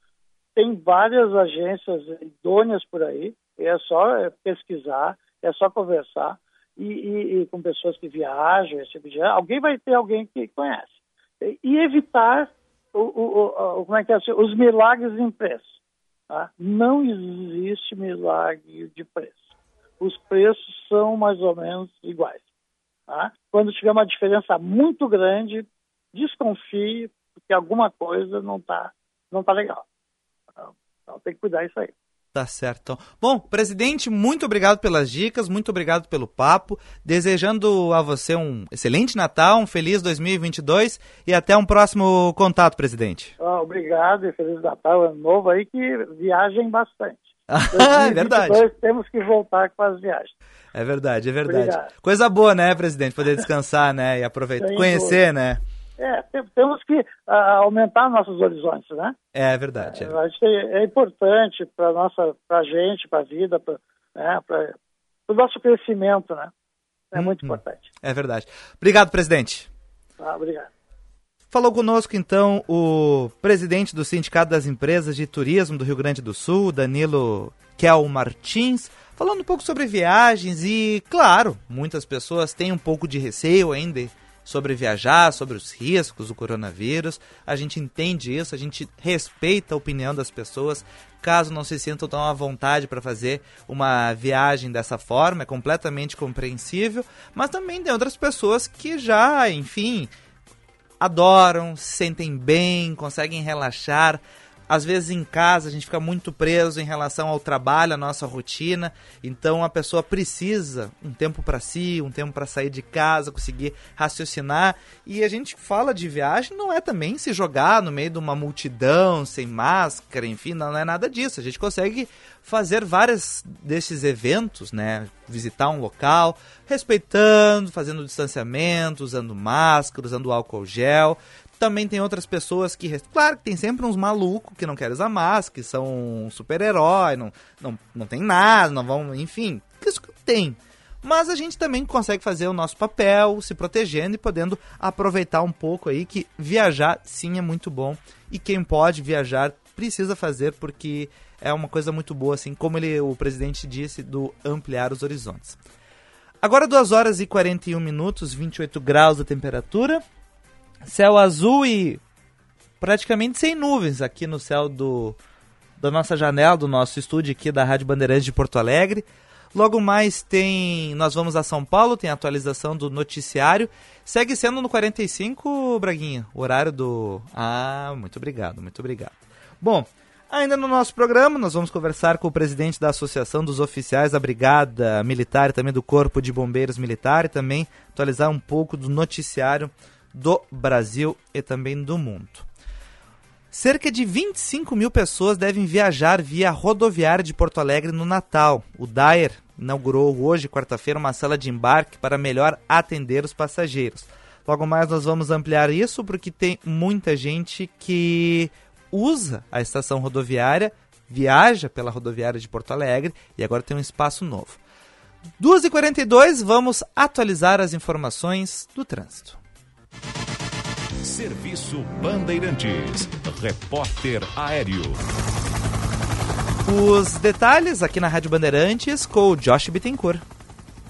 tem várias agências idôneas por aí, é só é, pesquisar, é só conversar, e, e, e, com pessoas que viajam, esse tipo de... alguém vai ter alguém que conhece. E, e evitar o, o, como é que é, assim, os milagres em preço. Tá? Não existe milagre de preço os preços são mais ou menos iguais. Tá? Quando tiver uma diferença muito grande, desconfie, porque alguma coisa não está não tá legal. Então, então tem que cuidar disso aí. Tá certo. Então. Bom, presidente, muito obrigado pelas dicas, muito obrigado pelo papo. Desejando a você um excelente Natal, um feliz 2022 e até um próximo contato, presidente. Ah, obrigado e feliz Natal, ano novo aí, que viajem bastante. é verdade. Temos que voltar com as viagens. É verdade, é verdade. Obrigado. Coisa boa, né, presidente? Poder descansar, né? E aproveitar, Sem conhecer, dúvida. né? É, temos que uh, aumentar nossos horizontes, né? É verdade. É, é, é importante para nossa, para gente, para a vida, para né, o nosso crescimento, né? É hum, muito importante. É verdade. Obrigado, presidente. Ah, obrigado. Falou conosco então o presidente do Sindicato das Empresas de Turismo do Rio Grande do Sul, Danilo Kel Martins, falando um pouco sobre viagens e, claro, muitas pessoas têm um pouco de receio ainda sobre viajar, sobre os riscos do coronavírus. A gente entende isso, a gente respeita a opinião das pessoas. Caso não se sintam tão à vontade para fazer uma viagem dessa forma, é completamente compreensível. Mas também tem outras pessoas que já, enfim, adoram, se sentem bem, conseguem relaxar às vezes em casa a gente fica muito preso em relação ao trabalho, à nossa rotina. Então a pessoa precisa um tempo para si, um tempo para sair de casa, conseguir raciocinar. E a gente fala de viagem, não é também se jogar no meio de uma multidão, sem máscara, enfim, não é nada disso. A gente consegue fazer vários desses eventos, né? Visitar um local, respeitando, fazendo distanciamento, usando máscara, usando álcool gel. Também tem outras pessoas que. Claro que tem sempre uns malucos que não querem usar máscara, que são super-herói, não, não, não tem nada, não vão. Enfim, isso tem. Mas a gente também consegue fazer o nosso papel, se protegendo e podendo aproveitar um pouco aí que viajar sim é muito bom. E quem pode viajar precisa fazer porque é uma coisa muito boa, assim como ele, o presidente disse, do ampliar os horizontes. Agora 2 horas e 41 minutos, 28 graus a temperatura. Céu azul e praticamente sem nuvens aqui no céu do da nossa janela, do nosso estúdio aqui da Rádio Bandeirantes de Porto Alegre. Logo mais tem. Nós vamos a São Paulo, tem atualização do noticiário. Segue sendo no 45, Braguinha, o horário do. Ah, muito obrigado, muito obrigado. Bom, ainda no nosso programa, nós vamos conversar com o presidente da Associação dos Oficiais da Brigada Militar também do Corpo de Bombeiros Militar e também atualizar um pouco do noticiário do Brasil e também do mundo. Cerca de 25 mil pessoas devem viajar via rodoviária de Porto Alegre no Natal. O Daer inaugurou hoje, quarta-feira, uma sala de embarque para melhor atender os passageiros. Logo mais nós vamos ampliar isso porque tem muita gente que usa a estação rodoviária, viaja pela rodoviária de Porto Alegre e agora tem um espaço novo. 2h42, vamos atualizar as informações do trânsito. Serviço Bandeirantes. Repórter Aéreo. Os detalhes aqui na Rádio Bandeirantes com o Josh Bittencourt.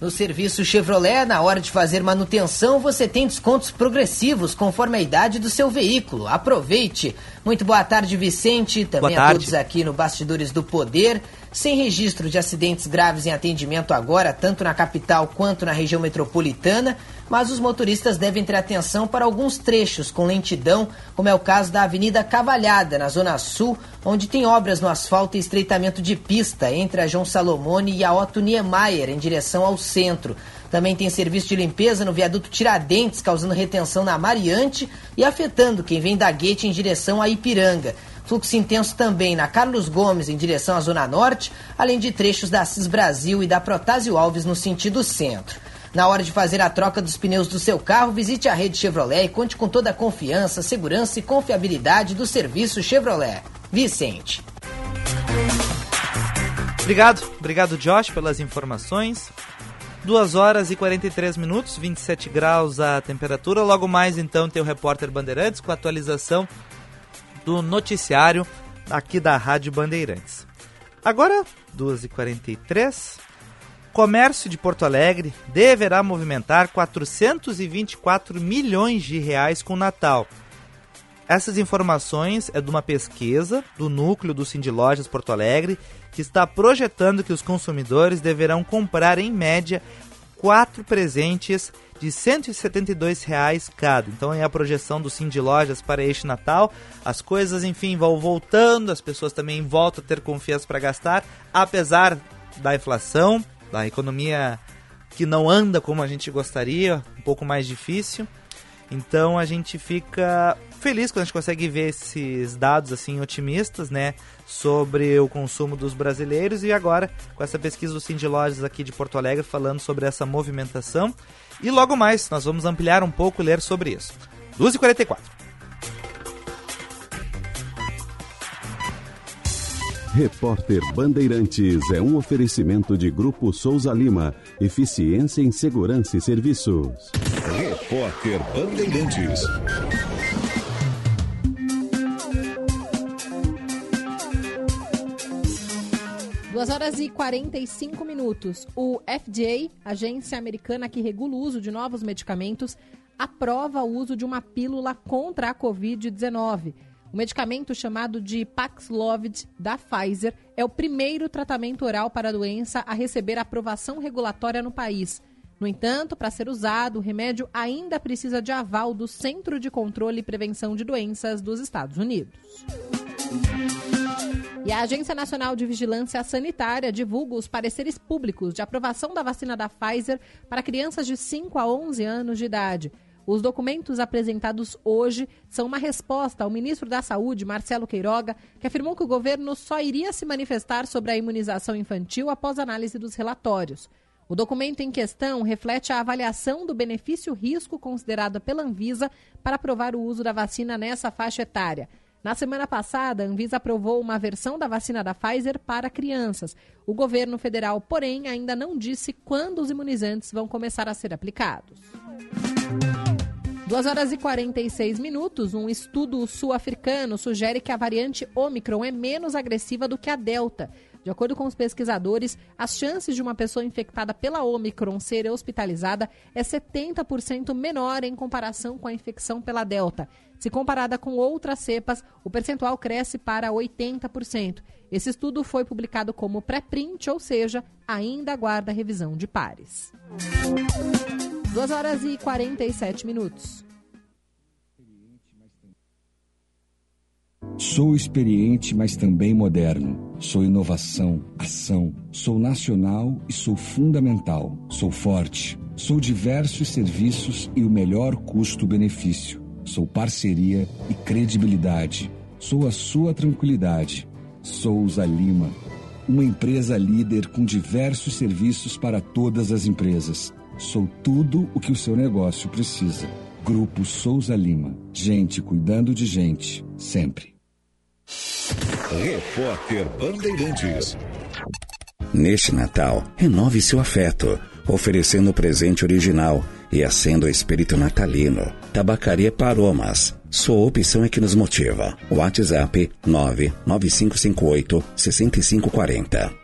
No serviço Chevrolet, na hora de fazer manutenção, você tem descontos progressivos conforme a idade do seu veículo. Aproveite! Muito boa tarde, Vicente. Também a todos aqui no Bastidores do Poder. Sem registro de acidentes graves em atendimento agora, tanto na capital quanto na região metropolitana, mas os motoristas devem ter atenção para alguns trechos com lentidão, como é o caso da Avenida Cavalhada, na Zona Sul, onde tem obras no asfalto e estreitamento de pista entre a João Salomone e a Otto Niemeyer, em direção ao centro. Também tem serviço de limpeza no viaduto Tiradentes, causando retenção na Mariante e afetando quem vem da Guete em direção a Ipiranga. Fluxo intenso também na Carlos Gomes, em direção à Zona Norte, além de trechos da Assis Brasil e da Protásio Alves no sentido centro. Na hora de fazer a troca dos pneus do seu carro, visite a rede Chevrolet e conte com toda a confiança, segurança e confiabilidade do serviço Chevrolet. Vicente. Obrigado, obrigado Josh pelas informações. 2 horas e 43 minutos, 27 graus a temperatura. Logo mais então tem o repórter Bandeirantes com a atualização do noticiário aqui da Rádio Bandeirantes. Agora, 2h43, comércio de Porto Alegre deverá movimentar 424 milhões de reais com o Natal. Essas informações é de uma pesquisa do núcleo do Cindy Lojas Porto Alegre, que está projetando que os consumidores deverão comprar em média quatro presentes de 172 reais cada. Então é a projeção do Sim de Lojas para este Natal. As coisas, enfim, vão voltando, as pessoas também voltam a ter confiança para gastar, apesar da inflação, da economia que não anda como a gente gostaria, um pouco mais difícil. Então a gente fica feliz quando a gente consegue ver esses dados assim otimistas, né, sobre o consumo dos brasileiros e agora com essa pesquisa do Cindy Lojas aqui de Porto Alegre falando sobre essa movimentação. E logo mais nós vamos ampliar um pouco e ler sobre isso. 12h44. Repórter Bandeirantes é um oferecimento de Grupo Souza Lima. Eficiência em Segurança e Serviços. Repórter Bandeirantes. Duas horas e 45 minutos. O FDA, agência americana que regula o uso de novos medicamentos, aprova o uso de uma pílula contra a Covid-19. O medicamento chamado de Paxlovid da Pfizer é o primeiro tratamento oral para a doença a receber aprovação regulatória no país. No entanto, para ser usado, o remédio ainda precisa de aval do Centro de Controle e Prevenção de Doenças dos Estados Unidos. E a Agência Nacional de Vigilância Sanitária divulga os pareceres públicos de aprovação da vacina da Pfizer para crianças de 5 a 11 anos de idade. Os documentos apresentados hoje são uma resposta ao ministro da Saúde, Marcelo Queiroga, que afirmou que o governo só iria se manifestar sobre a imunização infantil após análise dos relatórios. O documento em questão reflete a avaliação do benefício-risco considerada pela Anvisa para aprovar o uso da vacina nessa faixa etária. Na semana passada, a Anvisa aprovou uma versão da vacina da Pfizer para crianças. O governo federal, porém, ainda não disse quando os imunizantes vão começar a ser aplicados. 2 horas e 46 minutos. Um estudo sul-africano sugere que a variante Omicron é menos agressiva do que a Delta. De acordo com os pesquisadores, as chances de uma pessoa infectada pela Omicron ser hospitalizada é 70% menor em comparação com a infecção pela Delta. Se comparada com outras cepas, o percentual cresce para 80%. Esse estudo foi publicado como pré-print, ou seja, ainda aguarda revisão de pares. 2 horas e 47 minutos. Sou experiente, mas também moderno. Sou inovação, ação. Sou nacional e sou fundamental. Sou forte. Sou diversos serviços e o melhor custo-benefício. Sou parceria e credibilidade. Sou a sua tranquilidade. Souza Lima. Uma empresa líder com diversos serviços para todas as empresas Sou tudo o que o seu negócio precisa. Grupo Souza Lima. Gente cuidando de gente, sempre. Repórter Bandeirantes. Neste Natal, renove seu afeto, oferecendo o presente original e acenda o espírito natalino. Tabacaria Paromas. Sua opção é que nos motiva. WhatsApp 99558 6540.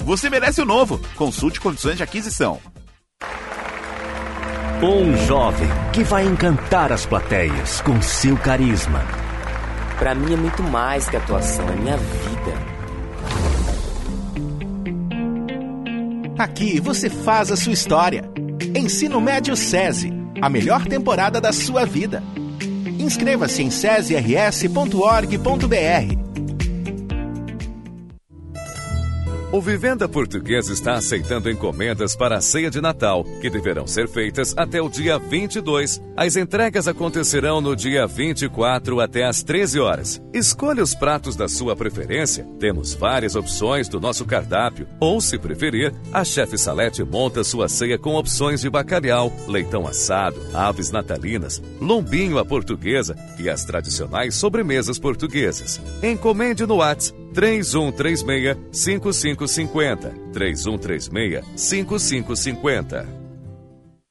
você merece o novo. Consulte condições de aquisição. Um jovem que vai encantar as plateias com seu carisma. Para mim é muito mais que atuação, é minha vida. Aqui você faz a sua história. Ensino Médio SESI, a melhor temporada da sua vida. Inscreva-se em sesirs.org.br. O Vivenda Portuguesa está aceitando encomendas para a ceia de Natal, que deverão ser feitas até o dia 22. As entregas acontecerão no dia 24 até às 13 horas. Escolha os pratos da sua preferência. Temos várias opções do nosso cardápio. Ou, se preferir, a chefe Salete monta sua ceia com opções de bacalhau, leitão assado, aves natalinas, lombinho à portuguesa e as tradicionais sobremesas portuguesas. Encomende no WhatsApp 3136 5550. 3136 5550.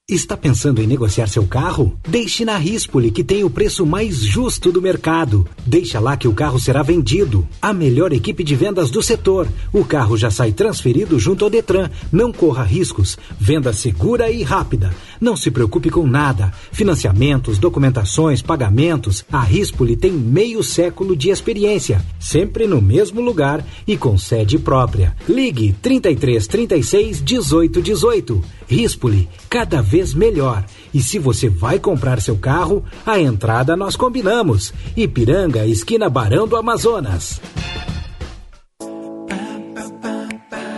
Está pensando em negociar seu carro? Deixe na Rispoli, que tem o preço mais justo do mercado. Deixa lá que o carro será vendido. A melhor equipe de vendas do setor. O carro já sai transferido junto ao Detran. Não corra riscos. Venda segura e rápida. Não se preocupe com nada. Financiamentos, documentações, pagamentos. A Rispoli tem meio século de experiência. Sempre no mesmo lugar e com sede própria. Ligue 33 36 18 18. Rispoli, cada vez melhor. E se você vai comprar seu carro, a entrada nós combinamos. Ipiranga, esquina Barão do Amazonas.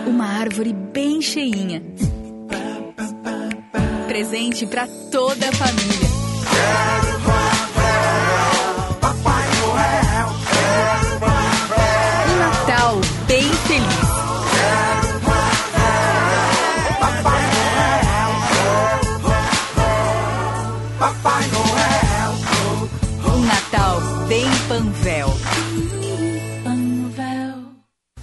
Uma árvore bem cheinha. Presente para toda a família. Panvel.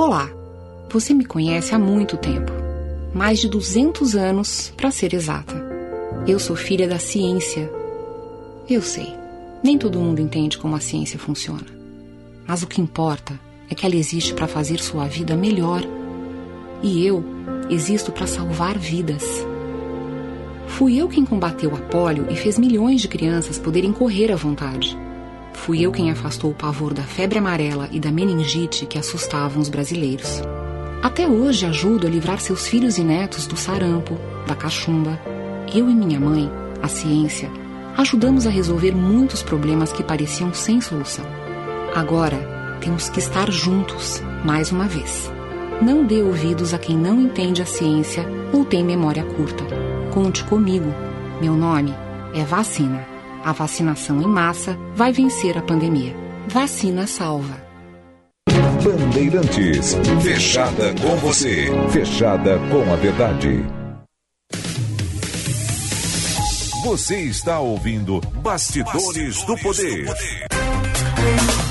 Olá, você me conhece há muito tempo mais de 200 anos, para ser exata. Eu sou filha da ciência. Eu sei, nem todo mundo entende como a ciência funciona. Mas o que importa é que ela existe para fazer sua vida melhor. E eu existo para salvar vidas. Fui eu quem combateu a polio e fez milhões de crianças poderem correr à vontade. Fui eu quem afastou o pavor da febre amarela e da meningite que assustavam os brasileiros. Até hoje ajudo a livrar seus filhos e netos do sarampo, da cachumba. Eu e minha mãe, a ciência, ajudamos a resolver muitos problemas que pareciam sem solução. Agora, temos que estar juntos, mais uma vez. Não dê ouvidos a quem não entende a ciência ou tem memória curta. Conte comigo. Meu nome é Vacina. A vacinação em massa vai vencer a pandemia. Vacina salva. Bandeirantes, fechada com você, fechada com a verdade. Você está ouvindo Bastidores, Bastidores do, poder. do Poder.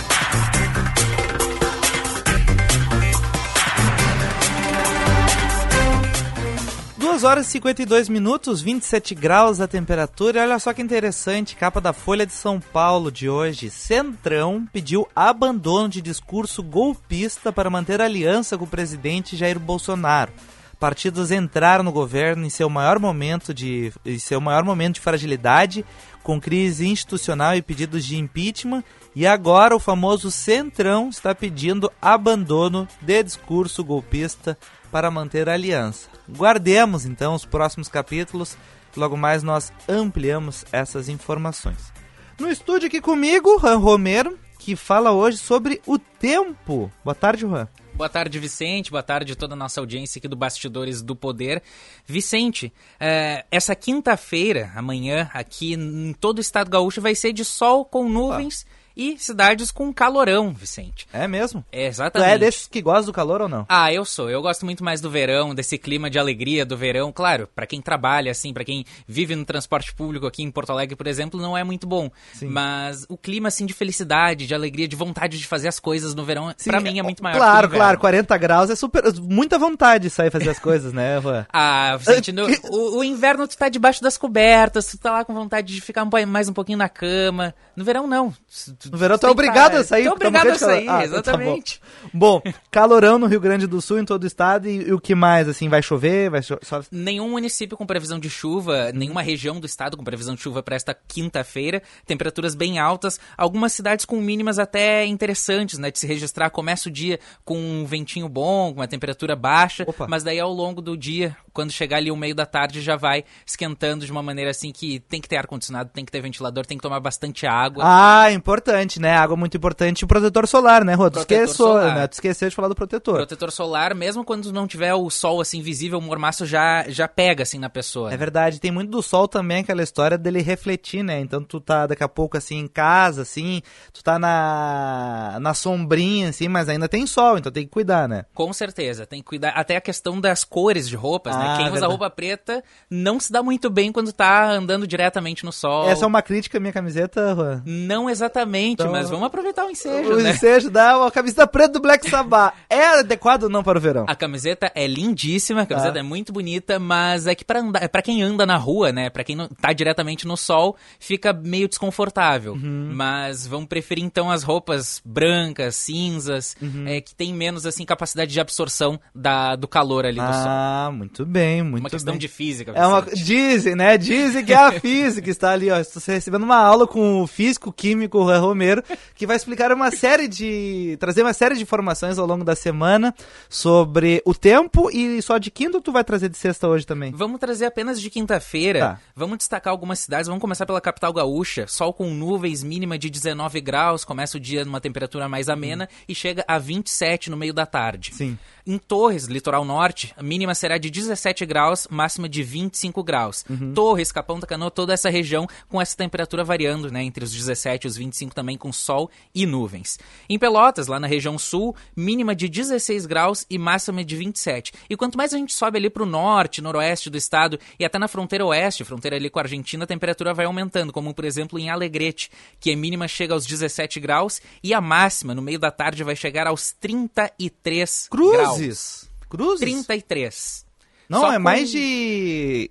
Duas horas e 52 minutos, 27 graus a temperatura. E olha só que interessante, capa da Folha de São Paulo de hoje. Centrão pediu abandono de discurso golpista para manter aliança com o presidente Jair Bolsonaro. Partidos entraram no governo em seu maior momento de, em seu maior momento de fragilidade, com crise institucional e pedidos de impeachment, e agora o famoso Centrão está pedindo abandono de discurso golpista para manter a aliança. Guardemos então os próximos capítulos, logo mais nós ampliamos essas informações. No estúdio aqui comigo, Juan Romero, que fala hoje sobre o tempo. Boa tarde, Juan. Boa tarde, Vicente. Boa tarde a toda a nossa audiência aqui do Bastidores do Poder. Vicente, é, essa quinta-feira, amanhã, aqui em todo o estado gaúcho, vai ser de sol com nuvens. Ah e cidades com calorão, Vicente. É mesmo? É, exatamente. Tu é desses que gostam do calor ou não? Ah, eu sou. Eu gosto muito mais do verão, desse clima de alegria do verão. Claro, para quem trabalha, assim, para quem vive no transporte público aqui em Porto Alegre, por exemplo, não é muito bom. Sim. Mas o clima, assim, de felicidade, de alegria, de vontade de fazer as coisas no verão, para mim é muito maior Claro, claro. 40 graus é super... Muita vontade de sair fazer as coisas, né, Juan? ah, Vicente, no, o, o, inverno tu tá debaixo das cobertas, tu tá lá com vontade de ficar mais um pouquinho na cama. No verão, não. Tu No verão tu é obrigado a sair. Tu é obrigado a sair, Ah, então tá exatamente. bom. bom, calorão no Rio Grande do Sul, em todo o estado. E, e o que mais, assim, vai chover? Vai cho só... Nenhum município com previsão de chuva, nenhuma região do estado com previsão de chuva para esta quinta-feira. Temperaturas bem altas, algumas cidades com mínimas até interessantes, né, de se registrar. Começa o dia com um ventinho bom, com uma temperatura baixa, mas daí ao longo do dia, quando chegar ali o meio da tarde, já vai esquentando de uma maneira assim que tem que ter ar-condicionado, tem que ter ventilador, tem que tomar bastante água. Ah, importante, né? Água muito importante. O protetor solar, né, Rô? Tu esqueceu, né? Tu esqueceu de falar do protetor. Protetor solar, mesmo quando não tiver o sol assim visível, o mormaço já, já pega assim na pessoa. É verdade, tem muito do sol também, aquela história dele refletir, né? Então tu tá daqui a pouco assim em casa, assim, tu tá na, na sombrinha, assim, mas ainda tem sol, então tem que cuidar, né? Com certeza, tem que cuidar. Até a questão das cores de roupas, né? Ah, Quem usa verdade. roupa preta não se dá muito bem quando tá andando diretamente no sol. Essa é uma crítica à minha camiseta, Juan. Não exatamente, Então- mas vamos aproveitar o ensejo, O né? ensejo da a camiseta preta do Black Sabbath. É adequado ou não para o verão? A camiseta é lindíssima, a camiseta Tá. é muito bonita, mas é que para andar, para quem anda na rua, né, Pra quem não tá diretamente no sol, fica meio desconfortável. Uhum. Mas vamos preferir então as roupas brancas, cinzas, Uhum. é, que tem menos assim capacidade de absorção da, do calor ali do sol. Ah, muito bem, muito Uma questão bem. de física. É uma, dizem, né? Dizem que é a física está ali, ó. Estou recebendo uma aula com o físico químico Romero, que vai explicar uma série de. trazer uma série de informações ao longo da semana sobre o tempo e só de quinta ou tu vai trazer de sexta hoje também? Vamos trazer apenas de quinta-feira. Tá. Vamos destacar algumas cidades. Vamos começar pela capital gaúcha. Sol com nuvens, mínima de 19 graus. Começa o dia numa temperatura mais amena e chega a 27 no meio da tarde. Sim. Em Torres, litoral norte, a mínima será de 17 graus, máxima de 25 graus. Uhum. Torres, Capão da Canoa, toda essa região com essa temperatura variando, né, entre os 17 e os 25 também com sol e nuvens. Em Pelotas, lá na região sul, mínima de 16 graus e máxima de 27. E quanto mais a gente sobe ali para o norte, noroeste do estado e até na fronteira oeste, fronteira ali com a Argentina, a temperatura vai aumentando, como por exemplo em Alegrete, que a mínima chega aos 17 graus e a máxima no meio da tarde vai chegar aos 33 graus. Cruzes! Cruzes? 33. Não, Só é com mais de.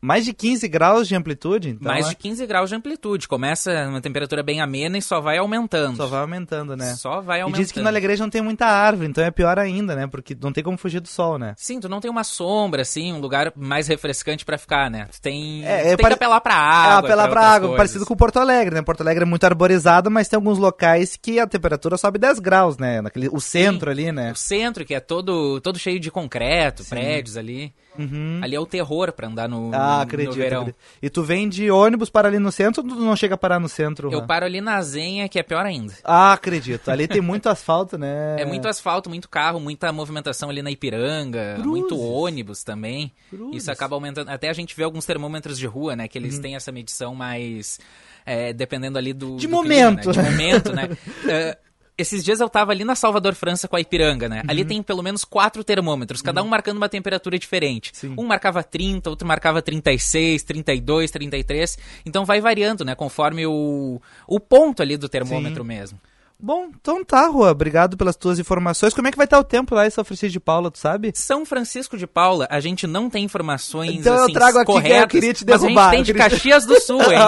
Mais de 15 graus de amplitude, então. mais é- de 15 graus de amplitude. Começa uma temperatura bem amena e só vai aumentando. Só vai aumentando, né? Só vai E aumentando. diz que no Alegrete não tem muita árvore, então é pior ainda, né? Porque não tem como fugir do sol, né? Sim, tu não tem uma sombra, assim, um lugar mais refrescante pra ficar, né? Tu tem, É, tu é tem pare- que apelar pra É, água. apelar pra outras água, coisas. parecido com Porto Alegre, né? Porto Alegre é muito arborizado, mas tem alguns locais que a temperatura sobe 10 graus, né? Naquele, o centro ali, né? O centro, que é todo, todo cheio de concreto, prédios ali. Uhum. Ali é o terror pra andar no, Ah, no acredito. verão. acredito. E tu vem de ônibus para ali no centro ou tu não chega a parar no centro? Eu Juan? paro ali na Zenha, que é pior ainda. Ah, acredito. Ali tem muito asfalto, né? É muito asfalto, muito carro, muita movimentação ali na Ipiranga, Cruzes. muito ônibus também. Cruzes. Isso acaba aumentando. Até a gente vê alguns termômetros de rua, né? Que eles Uhum. têm essa medição mais. é, dependendo ali do. De do momento. clima, né? De momento, né? É, esses dias eu tava ali na Salvador, França, com a Ipiranga, né? Ali Uhum. tem pelo menos quatro termômetros, cada um marcando uma temperatura diferente. Um marcava 30, outro marcava 36, 32, 33. Então vai variando, né? Conforme o, o ponto ali do termômetro Sim. mesmo. Bom, então tá, Rua. Obrigado pelas tuas informações. Como é que vai estar o tempo lá em São Francisco de Paula, tu sabe? São Francisco de Paula, a gente não tem informações Então eu assim, trago aqui que eu corretas, queria te derrubar, a gente eu tem de Caxias do Sul, hein?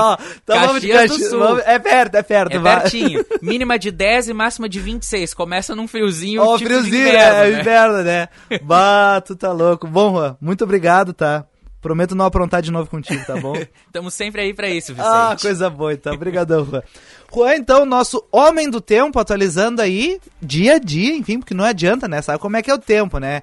Então vamos de Caxias, do Sul. vamos- é perto, é perto, É vai. pertinho. Mínima de 10 e máxima de 26. Começa num friozinho Ó, tipo friozinho, de inverno, é, né? inverno, né? bah, tu tá louco. Bom, Juan, muito obrigado, tá? Prometo não aprontar de novo contigo, tá bom? Estamos sempre aí pra isso, Vicente. Ah, coisa boa, então. Obrigadão, Juan. Juan, então, nosso homem do tempo, atualizando aí dia a dia, enfim, porque não adianta, né? Sabe como é que é o tempo, né?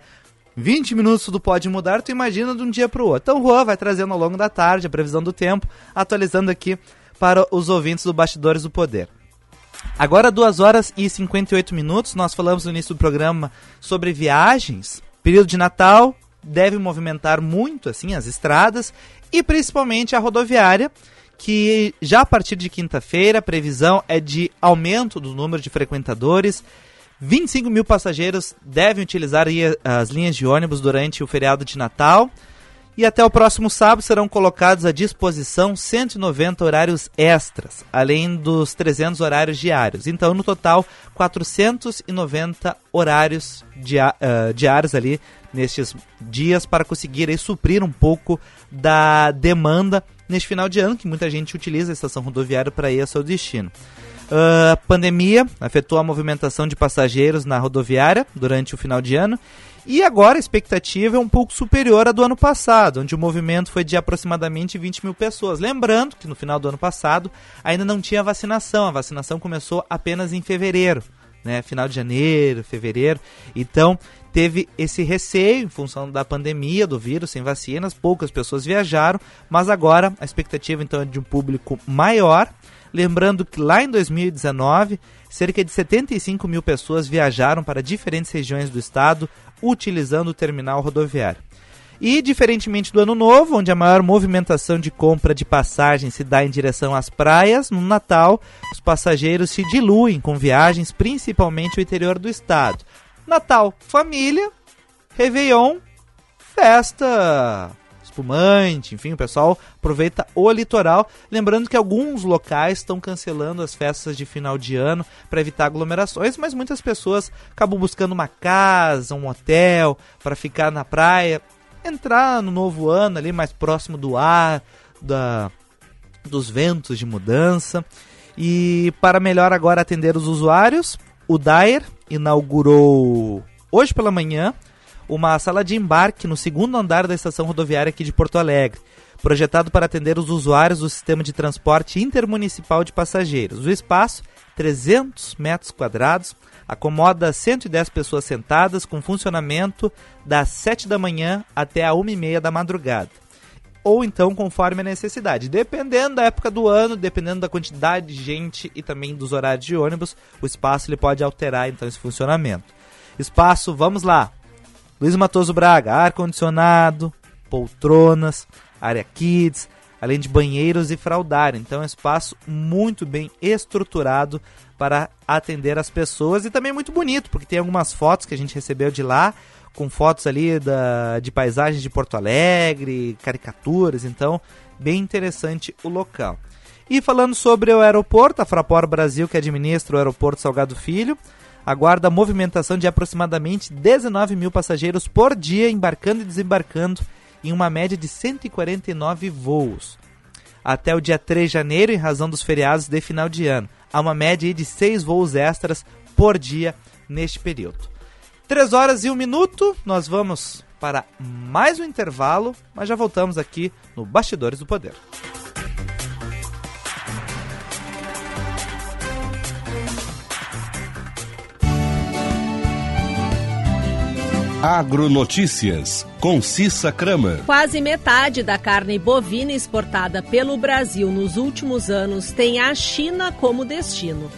20 minutos tudo pode mudar, tu imagina de um dia pro outro. Então, Juan vai trazendo ao longo da tarde a previsão do tempo, atualizando aqui para os ouvintes do Bastidores do Poder. Agora, 2 horas e 58 minutos, nós falamos no início do programa sobre viagens. Período de Natal deve movimentar muito assim as estradas e principalmente a rodoviária, que já a partir de quinta-feira a previsão é de aumento do número de frequentadores. 25 mil passageiros devem utilizar aí as linhas de ônibus durante o feriado de Natal. E até o próximo sábado serão colocados à disposição 190 horários extras, além dos 300 horários diários. Então, no total, 490 horários ah, diários ali nestes dias para conseguir aí, suprir um pouco da demanda neste final de ano, que muita gente utiliza a estação rodoviária para ir ao seu destino. Uh, a pandemia afetou a movimentação de passageiros na rodoviária durante o final de ano e agora a expectativa é um pouco superior à do ano passado, onde o movimento foi de aproximadamente 20 mil pessoas. Lembrando que no final do ano passado ainda não tinha vacinação, a vacinação começou apenas em fevereiro, né? final de janeiro, fevereiro. Então teve esse receio em função da pandemia, do vírus, sem vacinas, poucas pessoas viajaram, mas agora a expectativa então é de um público maior. Lembrando que lá em 2019, cerca de 75 mil pessoas viajaram para diferentes regiões do estado utilizando o terminal rodoviário. E, diferentemente do Ano Novo, onde a maior movimentação de compra de passagens se dá em direção às praias, no Natal, os passageiros se diluem com viagens principalmente ao interior do estado. Natal, família, Réveillon, festa, espumante, enfim, o pessoal aproveita o litoral. Lembrando que alguns locais estão cancelando as festas de final de ano para evitar aglomerações, mas muitas pessoas acabam buscando uma casa, um hotel para ficar na praia, entrar no novo ano ali mais próximo do ar, da, dos ventos de mudança. E para melhor agora atender os usuários, o Dyer inaugurou hoje pela manhã uma sala de embarque no segundo andar da estação rodoviária aqui de Porto Alegre, projetado para atender os usuários do sistema de transporte intermunicipal de passageiros. O espaço, 300 metros quadrados, acomoda 110 pessoas sentadas com funcionamento das 7 da manhã até a 1 e meia da madrugada. Ou então conforme a necessidade. Dependendo da época do ano, dependendo da quantidade de gente e também dos horários de ônibus, o espaço ele pode alterar então esse funcionamento. Espaço, vamos lá. Luiz Matoso Braga, ar-condicionado, poltronas, área kids, além de banheiros e fraldário. Então é um espaço muito bem estruturado para atender as pessoas e também muito bonito, porque tem algumas fotos que a gente recebeu de lá, com fotos ali da, de paisagens de Porto Alegre, caricaturas, então bem interessante o local. E falando sobre o aeroporto, a Fraport Brasil, que administra o aeroporto Salgado Filho, aguarda movimentação de aproximadamente 19 mil passageiros por dia embarcando e desembarcando em uma média de 149 voos. Até o dia 3 de janeiro, em razão dos feriados de final de ano a uma média de 6 voos extras por dia neste período. 3 horas e 1 minuto, nós vamos para mais um intervalo, mas já voltamos aqui no Bastidores do Poder. Agronotícias, com Cissa Kramer. Quase metade da carne bovina exportada pelo Brasil nos últimos anos tem a China como destino.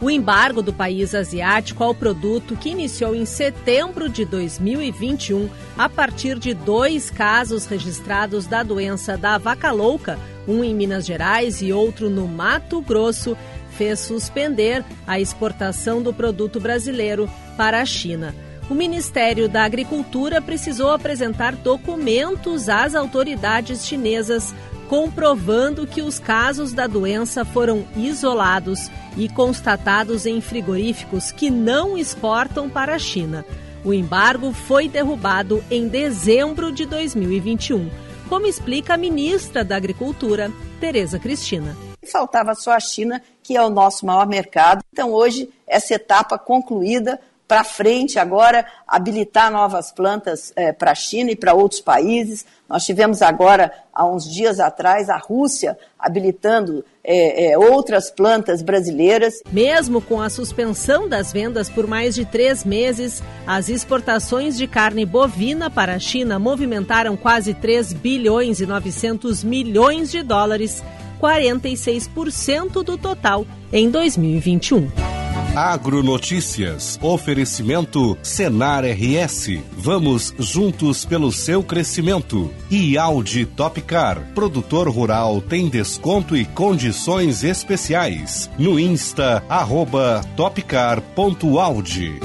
O embargo do país asiático ao produto, que iniciou em setembro de 2021, a partir de dois casos registrados da doença da vaca louca, um em Minas Gerais e outro no Mato Grosso, fez suspender a exportação do produto brasileiro para a China o Ministério da Agricultura precisou apresentar documentos às autoridades chinesas comprovando que os casos da doença foram isolados e constatados em frigoríficos que não exportam para a China. O embargo foi derrubado em dezembro de 2021, como explica a ministra da Agricultura, Tereza Cristina. Faltava só a China, que é o nosso maior mercado. Então, hoje, essa etapa concluída, para frente agora, habilitar novas plantas é, para a China e para outros países. Nós tivemos agora, há uns dias atrás, a Rússia habilitando é, é, outras plantas brasileiras. Mesmo com a suspensão das vendas por mais de três meses, as exportações de carne bovina para a China movimentaram quase 3 bilhões e 900 milhões de dólares, 46% do total em 2021. Agronotícias. Oferecimento Senar RS. Vamos juntos pelo seu crescimento. E Audi Topcar. Produtor rural tem desconto e condições especiais. No Insta, arroba topcar.audi.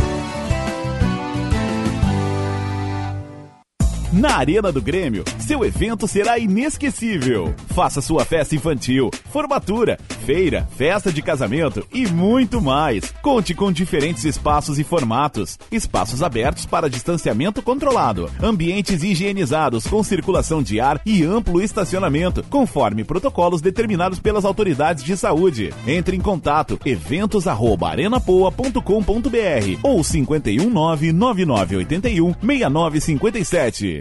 Na Arena do Grêmio, seu evento será inesquecível. Faça sua festa infantil, formatura, feira, festa de casamento e muito mais. Conte com diferentes espaços e formatos. Espaços abertos para distanciamento controlado, ambientes higienizados com circulação de ar e amplo estacionamento, conforme protocolos determinados pelas autoridades de saúde. Entre em contato eventos@arenapoa.com.br ou 519 9981 6957.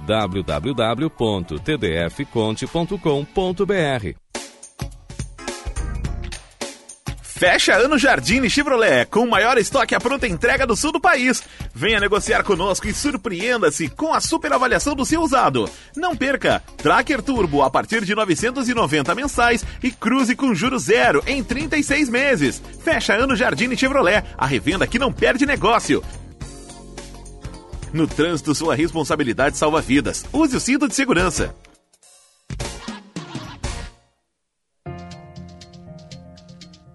www.tdfconte.com.br. Fecha ano Jardine Chevrolet, com o maior estoque à pronta entrega do sul do país. Venha negociar conosco e surpreenda-se com a super avaliação do seu usado. Não perca! Tracker Turbo a partir de 990 mensais e cruze com juros zero em 36 meses. Fecha ano Jardine Chevrolet, a revenda que não perde negócio. No trânsito, sua responsabilidade salva vidas. Use o cinto de segurança.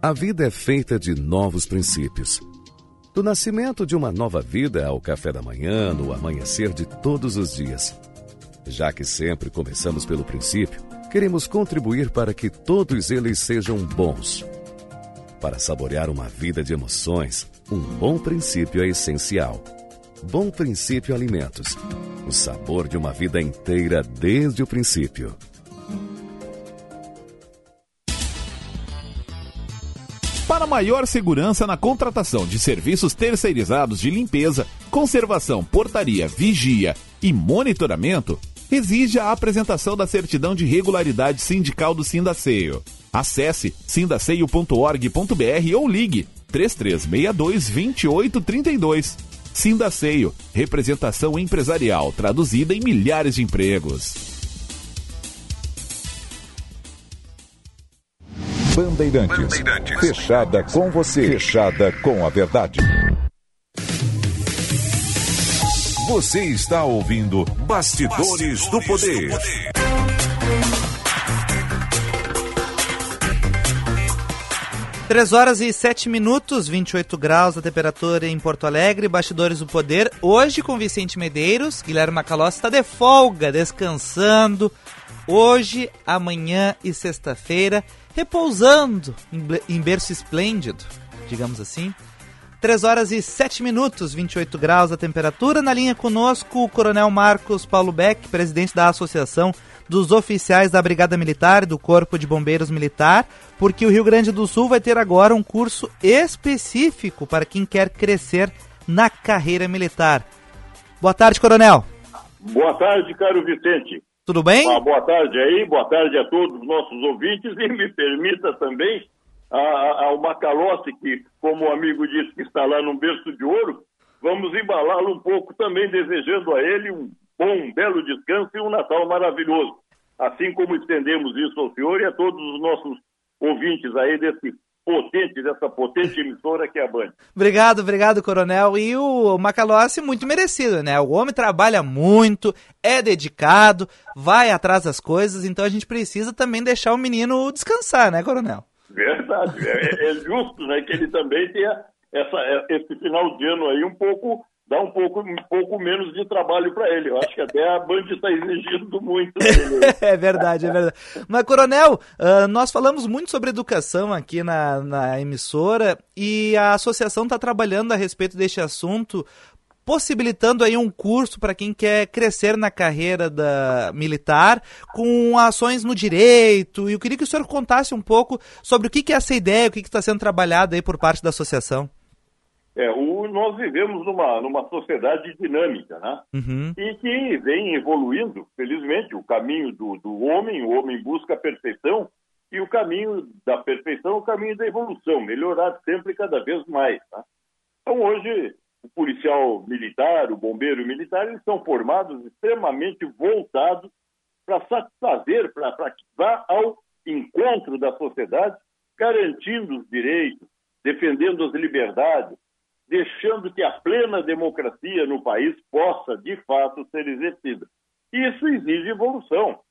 A vida é feita de novos princípios. Do nascimento de uma nova vida ao café da manhã, no amanhecer de todos os dias. Já que sempre começamos pelo princípio, queremos contribuir para que todos eles sejam bons. Para saborear uma vida de emoções, um bom princípio é essencial. Bom Princípio Alimentos. O sabor de uma vida inteira desde o princípio. Para maior segurança na contratação de serviços terceirizados de limpeza, conservação, portaria, vigia e monitoramento, exige a apresentação da certidão de regularidade sindical do Sindaceio. Acesse sindaceio.org.br ou ligue 3362 2832. Sindaceio, representação empresarial traduzida em milhares de empregos. Bandeirantes, fechada com você, fechada com a verdade. Você está ouvindo Bastidores, do Poder. Três horas e sete minutos, 28 graus a temperatura em Porto Alegre, Bastidores do Poder. Hoje com Vicente Medeiros, Guilherme Macalossi está de folga, descansando. Hoje, amanhã e sexta-feira, repousando em berço esplêndido, digamos assim. 3 horas e 7 minutos, 28 graus a temperatura. Na linha conosco, o Coronel Marcos Paulo Beck, presidente da Associação dos Oficiais da Brigada Militar e do Corpo de Bombeiros Militar, porque o Rio Grande do Sul vai ter agora um curso específico para quem quer crescer na carreira militar. Boa tarde, Coronel. Boa tarde, caro Vicente. Tudo bem? Ah, boa tarde aí, boa tarde a todos os nossos ouvintes e me permita também ao Macalossi, que, como o amigo disse que está lá num berço de ouro, vamos embalá-lo um pouco também, desejando a ele um bom, um belo descanso e um Natal maravilhoso. Assim como estendemos isso ao senhor e a todos os nossos ouvintes aí desse potente, dessa potente emissora que é a Band. Obrigado, obrigado, Coronel. E o Macalossi, muito merecido, né? O homem trabalha muito, é dedicado, vai atrás das coisas, então a gente precisa também deixar o menino descansar, né, Coronel? Verdade. É, é justo, né, que ele também tenha essa, esse final de ano aí um pouco dá um pouco, um pouco menos de trabalho para ele. Eu acho que até a Band está exigindo muito. é verdade, é verdade. Mas, Coronel, uh, nós falamos muito sobre educação aqui na, na emissora e a associação está trabalhando a respeito deste assunto possibilitando aí um curso para quem quer crescer na carreira da militar com ações no direito. E eu queria que o senhor contasse um pouco sobre o que, que é essa ideia, o que está sendo trabalhado aí por parte da associação. É, o, nós vivemos numa, numa sociedade dinâmica, né? Uhum. E que vem evoluindo, felizmente, o caminho do, do homem, o homem busca a perfeição, e o caminho da perfeição é o caminho da evolução, melhorar sempre cada vez mais. Tá? Então, hoje, o policial militar, o bombeiro militar, eles são formados extremamente voltados para satisfazer, para que vá ao encontro da sociedade, garantindo os direitos, defendendo as liberdades, deixando que a plena democracia no país possa, de fato, ser exercida. Isso exige evolução.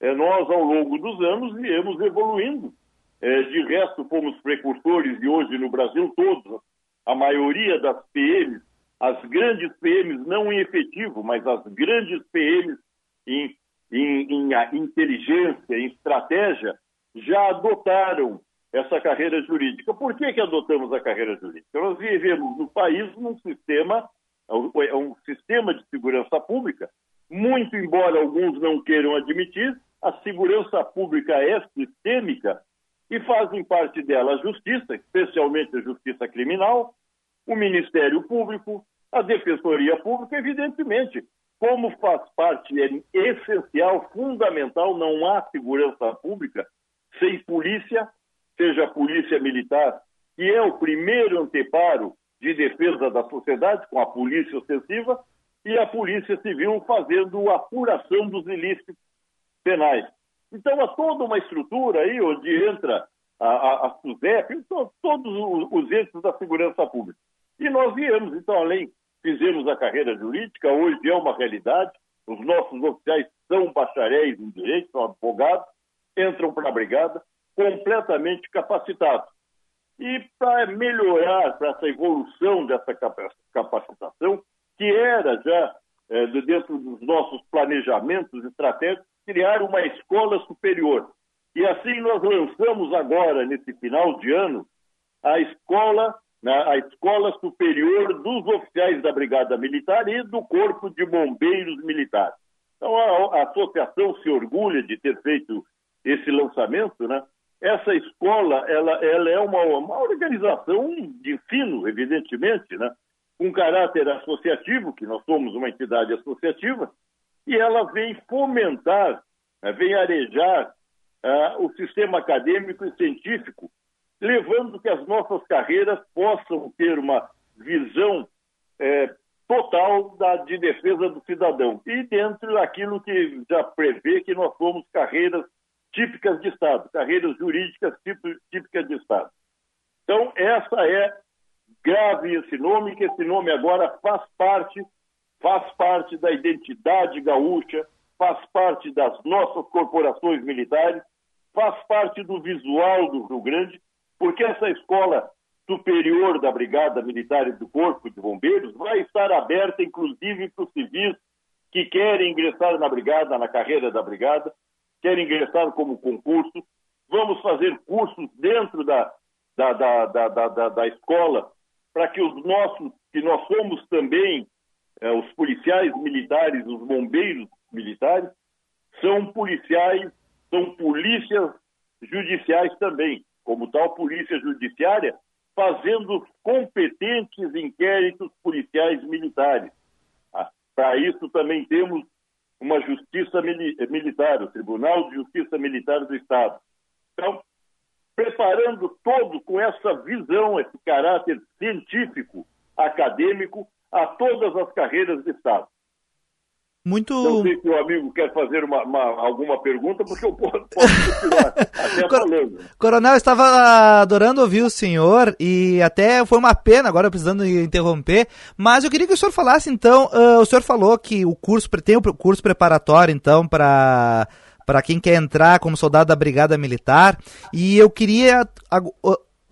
É, nós, ao longo dos anos, viemos evoluindo. É, de resto, fomos precursores e hoje no Brasil todo, a maioria das PMs, as grandes PMs, não em efetivo, mas as grandes PMs em, em, em inteligência, em estratégia, já adotaram essa carreira jurídica. Por que, que adotamos a carreira jurídica? Nós vivemos no país num sistema, é um sistema de segurança pública, muito embora alguns não queiram admitir, a segurança pública é sistêmica e fazem parte dela a justiça, especialmente a justiça criminal, o Ministério Público, a Defensoria Pública, evidentemente. Como faz parte, é essencial, fundamental, não há segurança pública sem polícia, seja a polícia militar, que é o primeiro anteparo de defesa da sociedade, com a polícia ostensiva, e a polícia civil fazendo a apuração dos ilícitos penais. Então, há toda uma estrutura aí onde entra a, a, a SUSEP, todos os entes da segurança pública. E nós viemos, então, além, fizemos a carreira jurídica, hoje é uma realidade, os nossos oficiais são bacharéis em direito, são advogados, entram para a brigada, completamente capacitados. E para melhorar, para essa evolução dessa capacitação, que era já é, dentro dos nossos planejamentos estratégicos, criar uma escola superior. E assim nós lançamos agora, nesse final de ano, a escola, né, a escola superior dos oficiais da Brigada Militar e do Corpo de Bombeiros Militares. Então a, a associação se orgulha de ter feito esse lançamento, né? Essa escola, ela, ela é uma, uma organização de ensino, evidentemente, né? com caráter associativo, que nós somos uma entidade associativa, e ela vem fomentar, né, vem arejar uh, o sistema acadêmico e científico, levando que as nossas carreiras possam ter uma visão é, total da, de defesa do cidadão. E dentro daquilo que já prevê que nós somos carreiras típicas de Estado, carreiras jurídicas típicas de Estado. Então, essa é grave esse nome, que esse nome agora faz parte, faz parte da identidade gaúcha, faz parte das nossas corporações militares, faz parte do visual do Rio Grande, porque essa escola superior da Brigada Militar e do Corpo de Bombeiros vai estar aberta, inclusive, para os civis que querem ingressar na Brigada, na carreira da Brigada, querem ingressar como concurso. Vamos fazer cursos dentro da, da, da, da, da, da escola para que os nossos, que nós somos também é, os policiais militares, os bombeiros militares, são policiais, são polícias judiciais também, como tal polícia judiciária, fazendo competentes inquéritos policiais militares. Ah, para isso também temos uma justiça militar, o Tribunal de Justiça Militar do Estado. Então, preparando todo com essa visão, esse caráter científico, acadêmico, a todas as carreiras de Estado. Muito. Não sei se o amigo quer fazer uma, uma alguma pergunta, porque eu posso, posso continuar até falando. Coronel, estava adorando ouvir o senhor e até foi uma pena agora precisando interromper, mas eu queria que o senhor falasse então. Uh, o senhor falou que o curso tem o curso preparatório então para para quem quer entrar como soldado da Brigada Militar e eu queria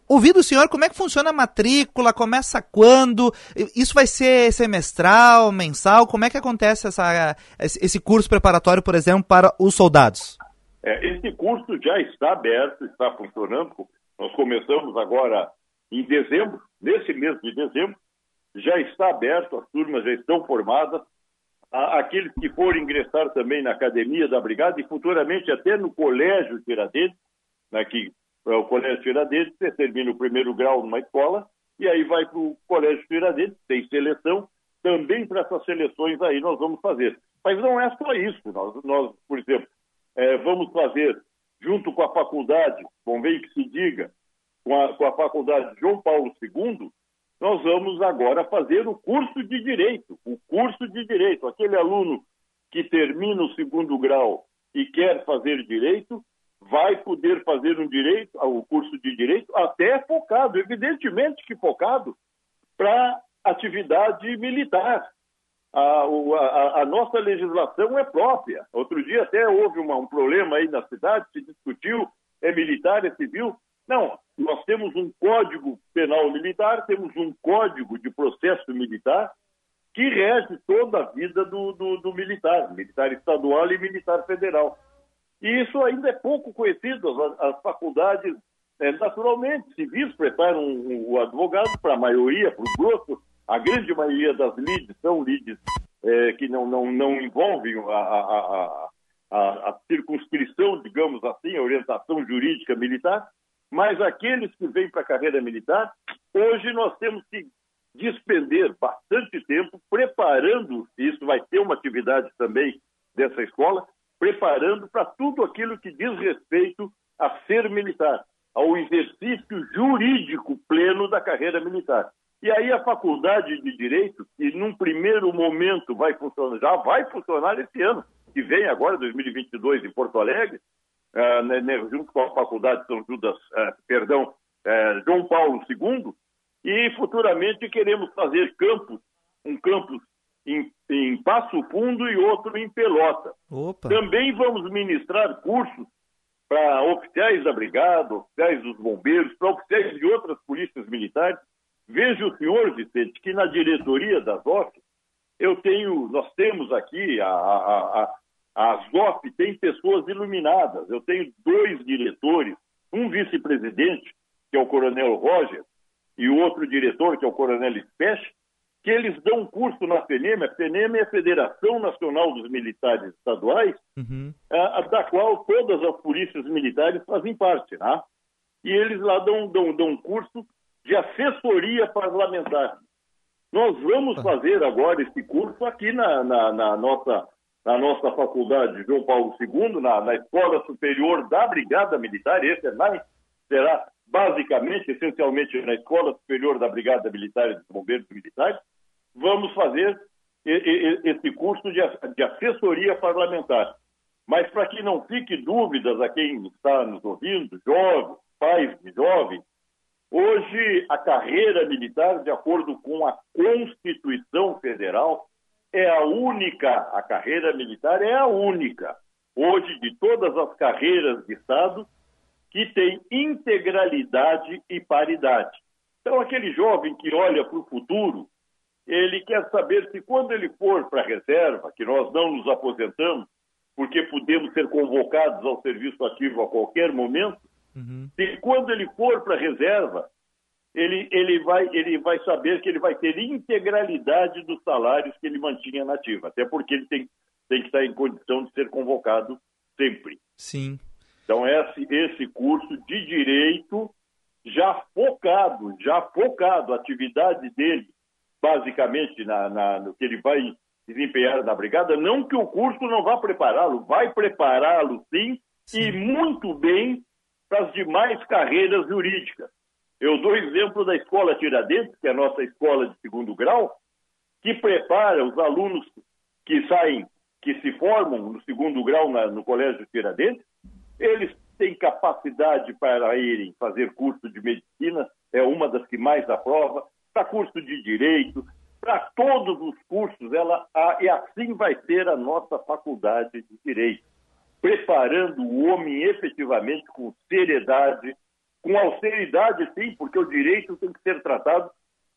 ouvir do senhor como é que funciona a matrícula, começa quando, isso vai ser semestral, mensal, como é que acontece essa, esse curso preparatório, por exemplo, para os soldados? É, esse curso já está aberto, está funcionando. Nós começamos agora em dezembro, nesse mês de dezembro, já está aberto, as turmas já estão formadas. Aqueles que forem ingressar também na academia da Brigada e futuramente até no Colégio Tiradentes, né, que o Colégio Tiradentes, você termina o primeiro grau numa escola e aí vai para o Colégio Tiradentes, tem seleção, também para essas seleções aí nós vamos fazer. Mas não é só isso, nós, nós por exemplo, é, vamos fazer junto com a faculdade, convém que se diga, com a, com a faculdade João Paulo II, nós vamos agora fazer o curso de Direito. O curso de Direito. Aquele aluno que termina o segundo grau e quer fazer Direito, vai poder fazer um direito, o curso de Direito, até focado, evidentemente que focado, para atividade militar. A, a, a, nossa legislação é própria. Outro dia até houve uma, um problema aí na cidade, se discutiu, é militar, é civil. Não, nós temos um código penal militar, temos um código de processo militar que rege toda a vida do, do, do militar, militar estadual e militar federal. E isso ainda é pouco conhecido. As, as faculdades, é, naturalmente, civis preparam o advogado para a maioria, para o grosso. A grande maioria das lides são lides é, que não, não, não envolvem a, a, a, a circunscrição, digamos assim, a orientação jurídica militar. Mas aqueles que vêm para a carreira militar, hoje nós temos que despender bastante tempo preparando, e isso vai ter uma atividade também dessa escola, preparando para tudo aquilo que diz respeito a ser militar, ao exercício jurídico pleno da carreira militar. E aí a faculdade de Direito, que num primeiro momento vai funcionar, já vai funcionar esse ano, que vem agora, 2022, em Porto Alegre, uh, né, junto com a Faculdade São Judas, uh, perdão, uh, João Paulo II, e futuramente queremos fazer campus, um campus em, em Passo Fundo e outro em Pelota. Opa. Também vamos ministrar cursos para oficiais da Brigada, oficiais dos bombeiros, para oficiais de outras polícias militares. Veja o senhor, Vicente, que na diretoria da ZOF, eu tenho, nós temos aqui, a, a, a, a ZOF tem pessoas iluminadas. Eu tenho dois diretores, um vice-presidente, que é o Coronel Roger, e o outro diretor, que é o Coronel Specht, que eles dão curso na FENEM. A FENEM é a Federação Nacional dos Militares Estaduais, uhum. a, da qual todas as polícias militares fazem parte. Né? E eles lá dão, dão, dão curso de assessoria parlamentar. Nós vamos fazer agora esse curso aqui na, na, na nossa, na nossa faculdade João Paulo II, na, na Escola Superior da Brigada Militar, esse é mais, será basicamente, essencialmente na Escola Superior da Brigada Militar e dos Bombeiros Militares, vamos fazer esse curso de assessoria parlamentar. Mas para que não fique dúvidas a quem está nos ouvindo, jovens, pais de jovens, hoje a carreira militar, de acordo com a Constituição Federal, é a única, a carreira militar é a única, hoje de todas as carreiras de Estado, que tem integralidade e paridade. Então, aquele jovem que olha para o futuro, ele quer saber se quando ele for para a reserva, que nós não nos aposentamos, porque podemos ser convocados ao serviço ativo a qualquer momento, uhum. se quando ele for para a reserva, ele, ele, vai, ele vai saber que ele vai ter integralidade dos salários que ele mantinha na ativa, até porque ele tem, tem que estar em condição de ser convocado sempre. Sim. Então, esse, esse curso de direito já focado, já focado, a atividade dele, basicamente, na, na, no que ele vai desempenhar na brigada, não que o curso não vá prepará-lo, vai prepará-lo sim, sim, e muito bem para as demais carreiras jurídicas. Eu dou exemplo da Escola Tiradentes, que é a nossa escola de segundo grau, que prepara os alunos que saem, que se formam no segundo grau na, no Colégio Tiradentes, eles têm capacidade para irem fazer curso de medicina, é uma das que mais aprova, para curso de direito, para todos os cursos, ela, e assim vai ser a nossa faculdade de direito, preparando o homem efetivamente com seriedade, com austeridade, sim, porque o direito tem que ser tratado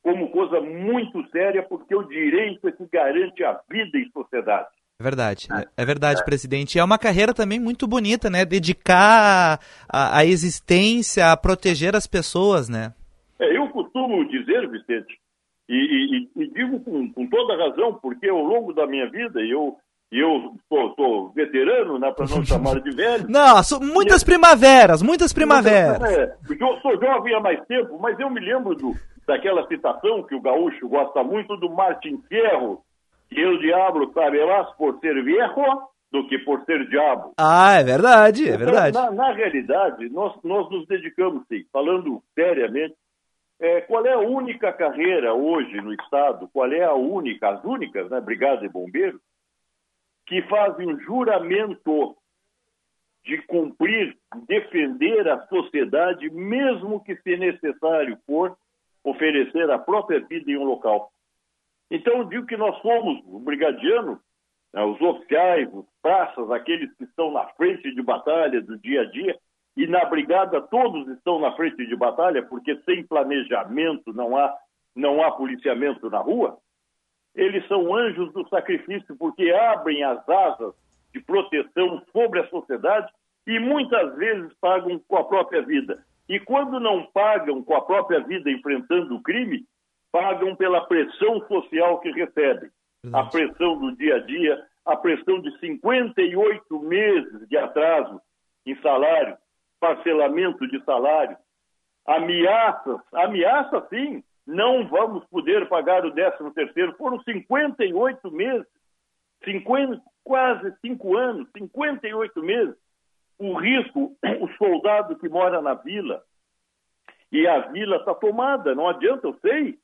como coisa muito séria, porque o direito é que garante a vida em sociedade. É verdade, é verdade, presidente. E é uma carreira também muito bonita, né? Dedicar a, a existência a proteger as pessoas, né? É, eu costumo dizer, Vicente, E, e, e digo com, com, toda razão, porque ao longo da minha vida, eu eu sou, veterano, né, para não chamar de velho. Não, muitas primaveras, muitas primaveras. É, porque eu sou jovem há mais tempo, mas eu me lembro do, daquela citação que o gaúcho gosta muito do Martin Fierro, que o diabo sabe mais por ser viejo do que por ser diabo. Ah, é verdade, é verdade. Então, na, na, realidade, nós, nós nos dedicamos, sim, falando seriamente, é, qual é a única carreira hoje no Estado, qual é a única, as únicas, né, Brigada e Bombeiros, que fazem um juramento de cumprir, defender a sociedade, mesmo que, se necessário for, oferecer a própria vida em um local. Então, eu digo que nós somos, o brigadiano, né, os oficiais, os praças, aqueles que estão na frente de batalha do dia a dia, e na brigada todos estão na frente de batalha, porque sem planejamento não há, não há policiamento na rua, eles são anjos do sacrifício, porque abrem as asas de proteção sobre a sociedade e muitas vezes pagam com a própria vida. E quando não pagam com a própria vida enfrentando o crime, pagam pela pressão social que recebem. A pressão do dia a dia, a pressão de 58 meses de atraso em salário, parcelamento de salário, ameaças, ameaça sim, não vamos poder pagar o 13 terceiro. Foram 58 meses, 50, quase 5 anos, 58 meses. O risco, o soldado que mora na vila, e a vila está tomada, não adianta, eu sei,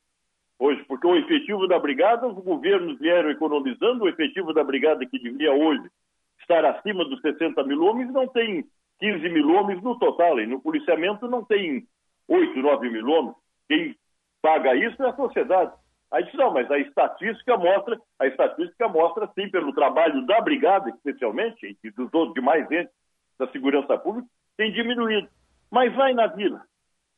hoje, porque o efetivo da brigada, os governos vieram economizando, o efetivo da brigada que devia hoje estar acima dos 60 mil homens, não tem 15 mil homens no total, e no policiamento não tem 8, 9 mil homens. Quem paga isso é a sociedade. Aí disse, não, mas a estatística mostra, a estatística mostra, sim, pelo trabalho da brigada, especialmente, e dos outros demais entes da segurança pública, tem diminuído. Mas vai na vila.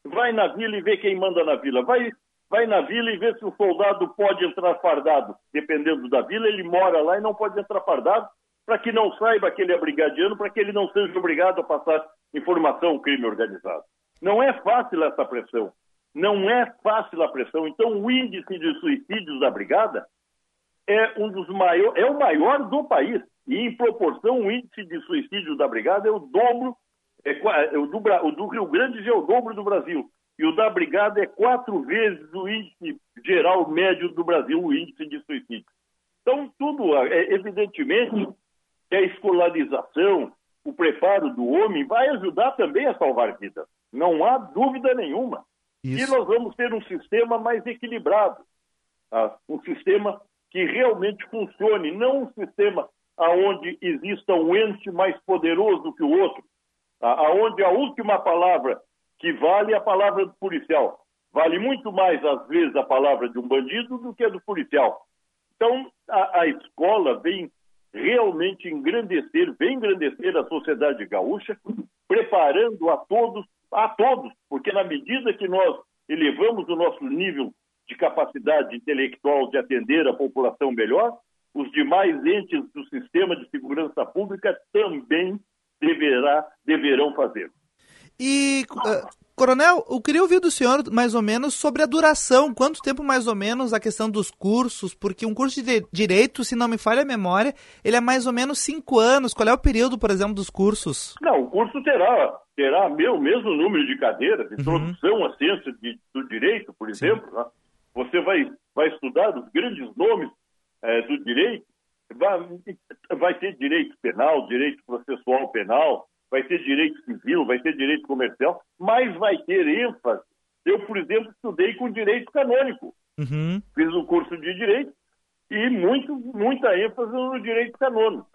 Vai na vila e vê quem manda na vila. Vai, vai na vila e vê se o soldado pode entrar fardado. Dependendo da vila, ele mora lá e não pode entrar fardado, para que não saiba que ele é brigadiano, para que ele não seja obrigado a passar informação ao crime organizado. Não é fácil essa pressão. Não é fácil a pressão. Então, o índice de suicídios da brigada é um dos maiores, é o maior do país. E, em proporção, o índice de suicídio da brigada é o dobro, é, é, o, do, o do Rio Grande já é o dobro do Brasil. E o da brigada é quatro vezes o índice geral médio do Brasil, o índice de suicídio. Então, tudo, é, evidentemente, que a escolarização, o preparo do homem vai ajudar também a salvar vidas. Não há dúvida nenhuma. Isso. E nós vamos ter um sistema mais equilibrado, tá? um sistema que realmente funcione, não um sistema aonde exista um ente mais poderoso que o outro, tá? aonde a última palavra que vale a palavra do policial. Vale muito mais, às vezes, a palavra de um bandido do que a do policial. Então, a, a escola vem realmente engrandecer, vem engrandecer a sociedade gaúcha, preparando a todos a todos, porque na medida que nós elevamos o nosso nível de capacidade intelectual de atender a população melhor, os demais entes do sistema de segurança pública também deverá, deverão fazer. E, uh, Coronel, eu queria ouvir do senhor mais ou menos sobre a duração, quanto tempo mais ou menos a questão dos cursos, porque um curso de direito, se não me falha a memória, ele é mais ou menos cinco anos. Qual é o período, por exemplo, dos cursos? Não, o curso terá, terá o mesmo número de cadeiras, introdução uhum. à ciência de, do direito, por exemplo. Né? Você vai, vai estudar os grandes nomes é, do direito, vai, vai ter direito penal, direito processual penal, vai ter direito civil, vai ter direito comercial, mas vai ter ênfase. Eu, por exemplo, estudei com direito canônico. Uhum. Fiz um curso de direito e muito, muita ênfase no direito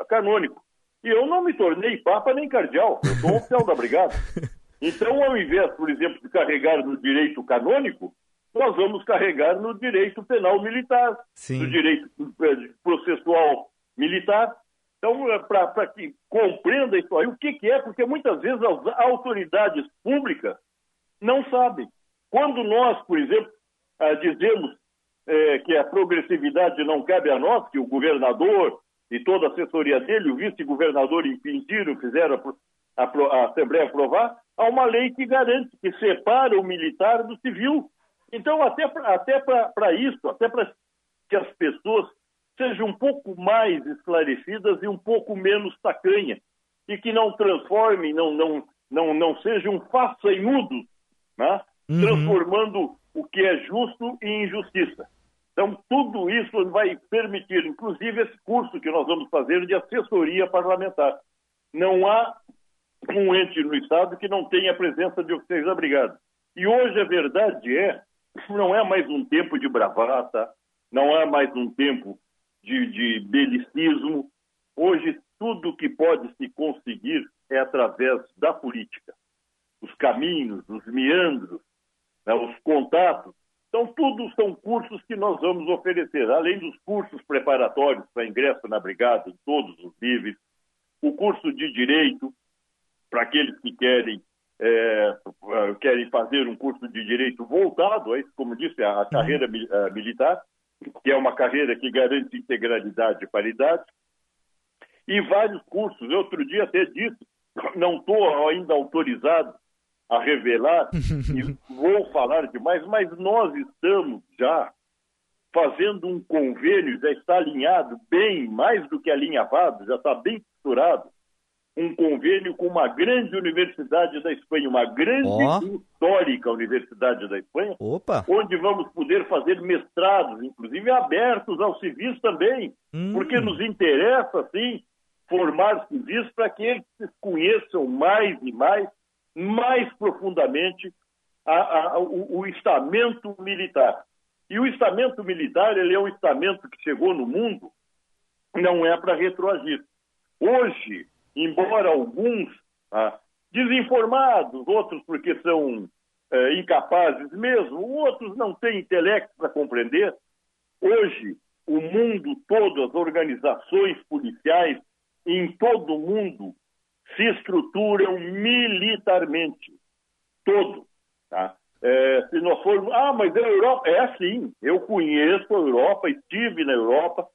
canônico. E eu não me tornei papa nem cardeal, eu sou um oficial da brigada. Então, ao invés, por exemplo, de carregar no direito canônico, nós vamos carregar no direito penal militar, Sim. no direito eh, processual militar, então, é para que compreenda isso aí, o que, que é, porque muitas vezes as autoridades públicas não sabem. Quando nós, por exemplo, ah, dizemos é, que a progressividade não cabe a nós, que o governador e toda a assessoria dele, o vice-governador impediram, fizeram a, a, a Assembleia aprovar, há uma lei que garante, que separa o militar do civil. Então, até para até isso, até para que as pessoas sejam um pouco mais esclarecidas e um pouco menos tacanha, e que não transformem, não, não, não, não sejam façanhudos, né? Uhum. transformando o que é justo em injustiça. Então, tudo isso vai permitir, inclusive, esse curso que nós vamos fazer de assessoria parlamentar. Não há um ente no Estado que não tenha a presença de oficiais da Brigada. E hoje a verdade é, não é mais um tempo de bravata, não é mais um tempo de, de belicismo. Hoje, tudo que pode se conseguir é através da política. Os caminhos, os meandros, né, os contatos, então, tudo são cursos que nós vamos oferecer, além dos cursos preparatórios para ingresso na brigada, em todos os níveis, o curso de direito, para aqueles que querem, é, querem fazer um curso de direito voltado a isso, como disse, a, a carreira militar, que é uma carreira que garante integralidade e paridade, e vários cursos. Outro dia até disse, não estou ainda autorizado a revelar, e vou falar demais, mas nós estamos já fazendo um convênio, já está alinhado bem, mais do que alinhavado, já está bem costurado, um convênio com uma grande universidade da Espanha, uma grande oh. histórica universidade da Espanha, Opa. onde vamos poder fazer mestrados, inclusive abertos aos civis também, hum. porque nos interessa, sim, formar civis para que eles conheçam mais e mais mais profundamente a, a, o, o estamento militar. E o estamento militar, ele é um estamento que chegou no mundo, não é para retroagir. Hoje, embora alguns ah, desinformados, outros porque são eh, incapazes mesmo, outros não têm intelecto para compreender, hoje o mundo todo, as organizações policiais em todo o mundo se estruturam militarmente. Todo. Tá? É, se nós formos. Ah, mas a Europa. É assim. Eu conheço a Europa, estive na Europa,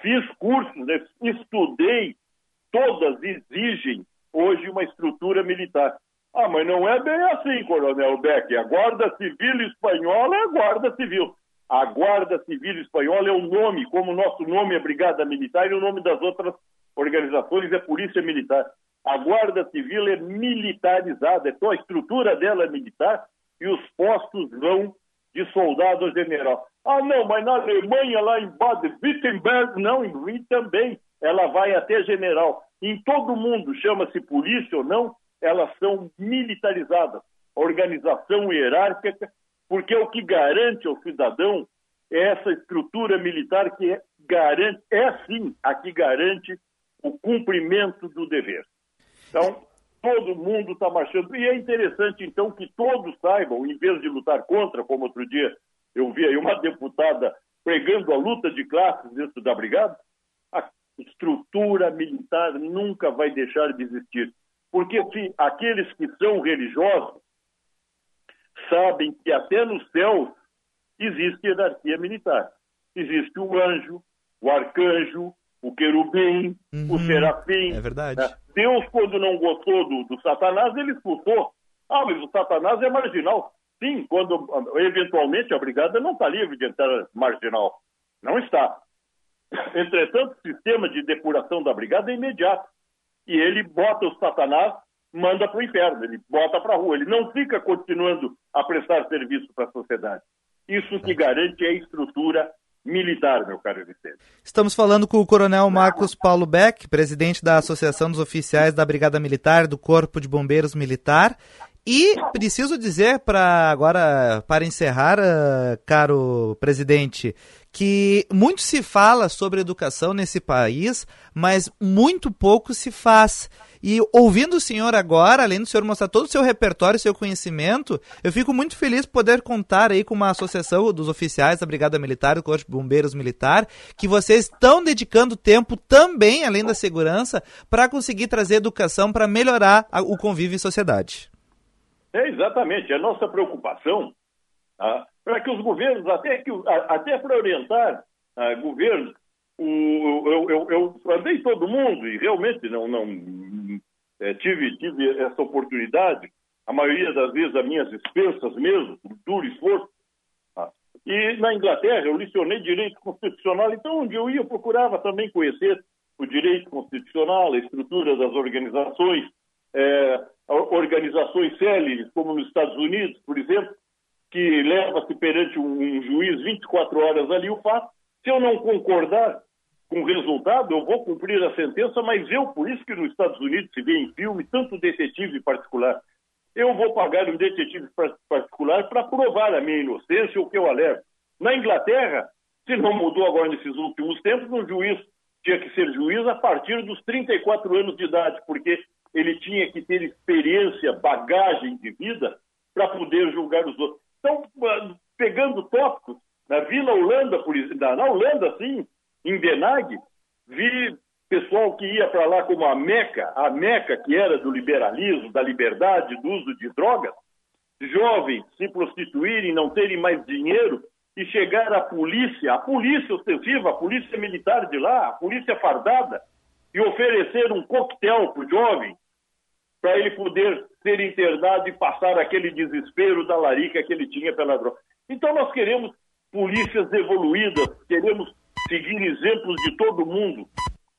fiz cursos, né? estudei. Todas exigem hoje uma estrutura militar. Ah, mas não é bem assim, Coronel Beck. A Guarda Civil Espanhola é a Guarda Civil. A Guarda Civil Espanhola é o nome, como o nosso nome é Brigada Militar e o nome das outras organizações é Polícia Militar. A Guarda Civil é militarizada, então a estrutura dela é militar e os postos vão de soldado a general. Ah, não, mas na Alemanha, lá em Baden-Württemberg, não, em Wien também, ela vai até general. Em todo mundo, chama-se polícia ou não, elas são militarizadas. Organização hierárquica, porque o que garante ao cidadão é essa estrutura militar que é, garante, é sim a que garante o cumprimento do dever. Então, todo mundo está marchando. E é interessante, então, que todos saibam, em vez de lutar contra, como outro dia eu vi aí uma deputada pregando a luta de classes dentro da brigada, estrutura militar nunca vai deixar de existir. Porque se aqueles que são religiosos sabem que até nos céus existe hierarquia militar. Existe o anjo, o arcanjo, o querubim, uhum, o serafim. É verdade. Né? Deus, quando não gostou do, do Satanás, ele expulsou. Ah, mas o Satanás é marginal. Sim, quando eventualmente a brigada não está livre de entrar marginal. Não está. Entretanto, o sistema de depuração da brigada é imediato. E ele bota o Satanás, manda para o inferno, ele bota para a rua. Ele não fica continuando a prestar serviço para a sociedade. Isso que garante é a estrutura militar, meu caro Vicente. Estamos falando com o Coronel Marcos Paulo Beck, presidente da Associação dos Oficiais da Brigada Militar do Corpo de Bombeiros Militar. E preciso dizer para agora para encerrar, uh, caro presidente, que muito se fala sobre educação nesse país, mas muito pouco se faz. E ouvindo o senhor agora, além do senhor mostrar todo o seu repertório, seu conhecimento, eu fico muito feliz de poder contar aí com uma associação dos oficiais da Brigada Militar, do Corpo de Bombeiros Militar, que vocês estão dedicando tempo também, além da segurança, para conseguir trazer educação para melhorar o convívio em sociedade. É exatamente. A nossa preocupação tá, para que os governos, até, que, até para orientar ah, governos, o, eu, eu, eu, andei todo mundo e realmente não, não é, tive, tive essa oportunidade, a maioria das vezes a minhas expensas mesmo, por duro esforço, E na Inglaterra eu licionei direito constitucional, então onde eu ia eu procurava também conhecer o direito constitucional, a estrutura das organizações, é, organizações céleres, como nos Estados Unidos, por exemplo, que leva-se perante um, juiz 24 horas ali o fato. Se eu não concordar com o resultado, eu vou cumprir a sentença, mas eu, por isso que nos Estados Unidos se vê em filme tanto detetive particular, eu vou pagar um detetive particular para provar a minha inocência ou que eu alego. Na Inglaterra, se não mudou agora nesses últimos tempos, um juiz tinha que ser juiz a partir dos 34 anos de idade, porque ele tinha que ter experiência, bagagem de vida para poder julgar os outros. Então, pegando tópicos, na Vila Holanda, por exemplo, na Holanda, sim, em Den Haag, vi pessoal que ia para lá como a Meca, a Meca que era do liberalismo, da liberdade, do uso de drogas, jovens se prostituírem, não terem mais dinheiro e chegar a polícia, a polícia ostensiva, a polícia militar de lá, a polícia fardada, e oferecer um coquetel para o jovem para ele poder ser internado e passar aquele desespero da larica que ele tinha pela droga. Então nós queremos polícias evoluídas, queremos seguir exemplos de todo mundo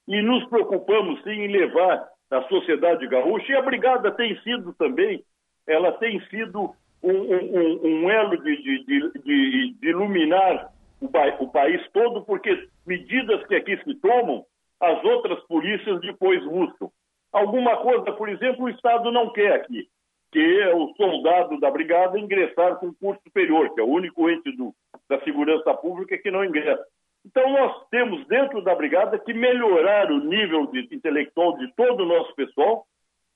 e nos preocupamos sim em levar a sociedade gaúcha e a brigada tem sido também, ela tem sido um, um, um elo de, de, de, de iluminar o, o, país todo, porque medidas que aqui se tomam, as outras polícias depois buscam. Alguma coisa, por exemplo, o Estado não quer aqui, que é o soldado da brigada ingressar com curso superior, que é o único ente do, da segurança pública que não ingressa. Então, nós temos dentro da brigada que melhorar o nível de, intelectual de todo o nosso pessoal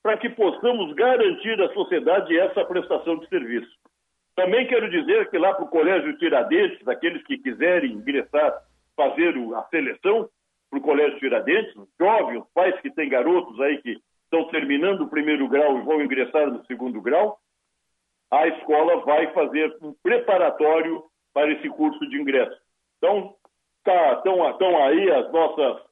para que possamos garantir à sociedade essa prestação de serviço. Também quero dizer que lá para o Colégio Tiradentes, aqueles que quiserem ingressar, fazer a seleção para o Colégio Tiradentes, jovens, pais que têm garotos aí que estão terminando o primeiro grau e vão ingressar no segundo grau, a escola vai fazer um preparatório para esse curso de ingresso. Então, tá, aí as nossas,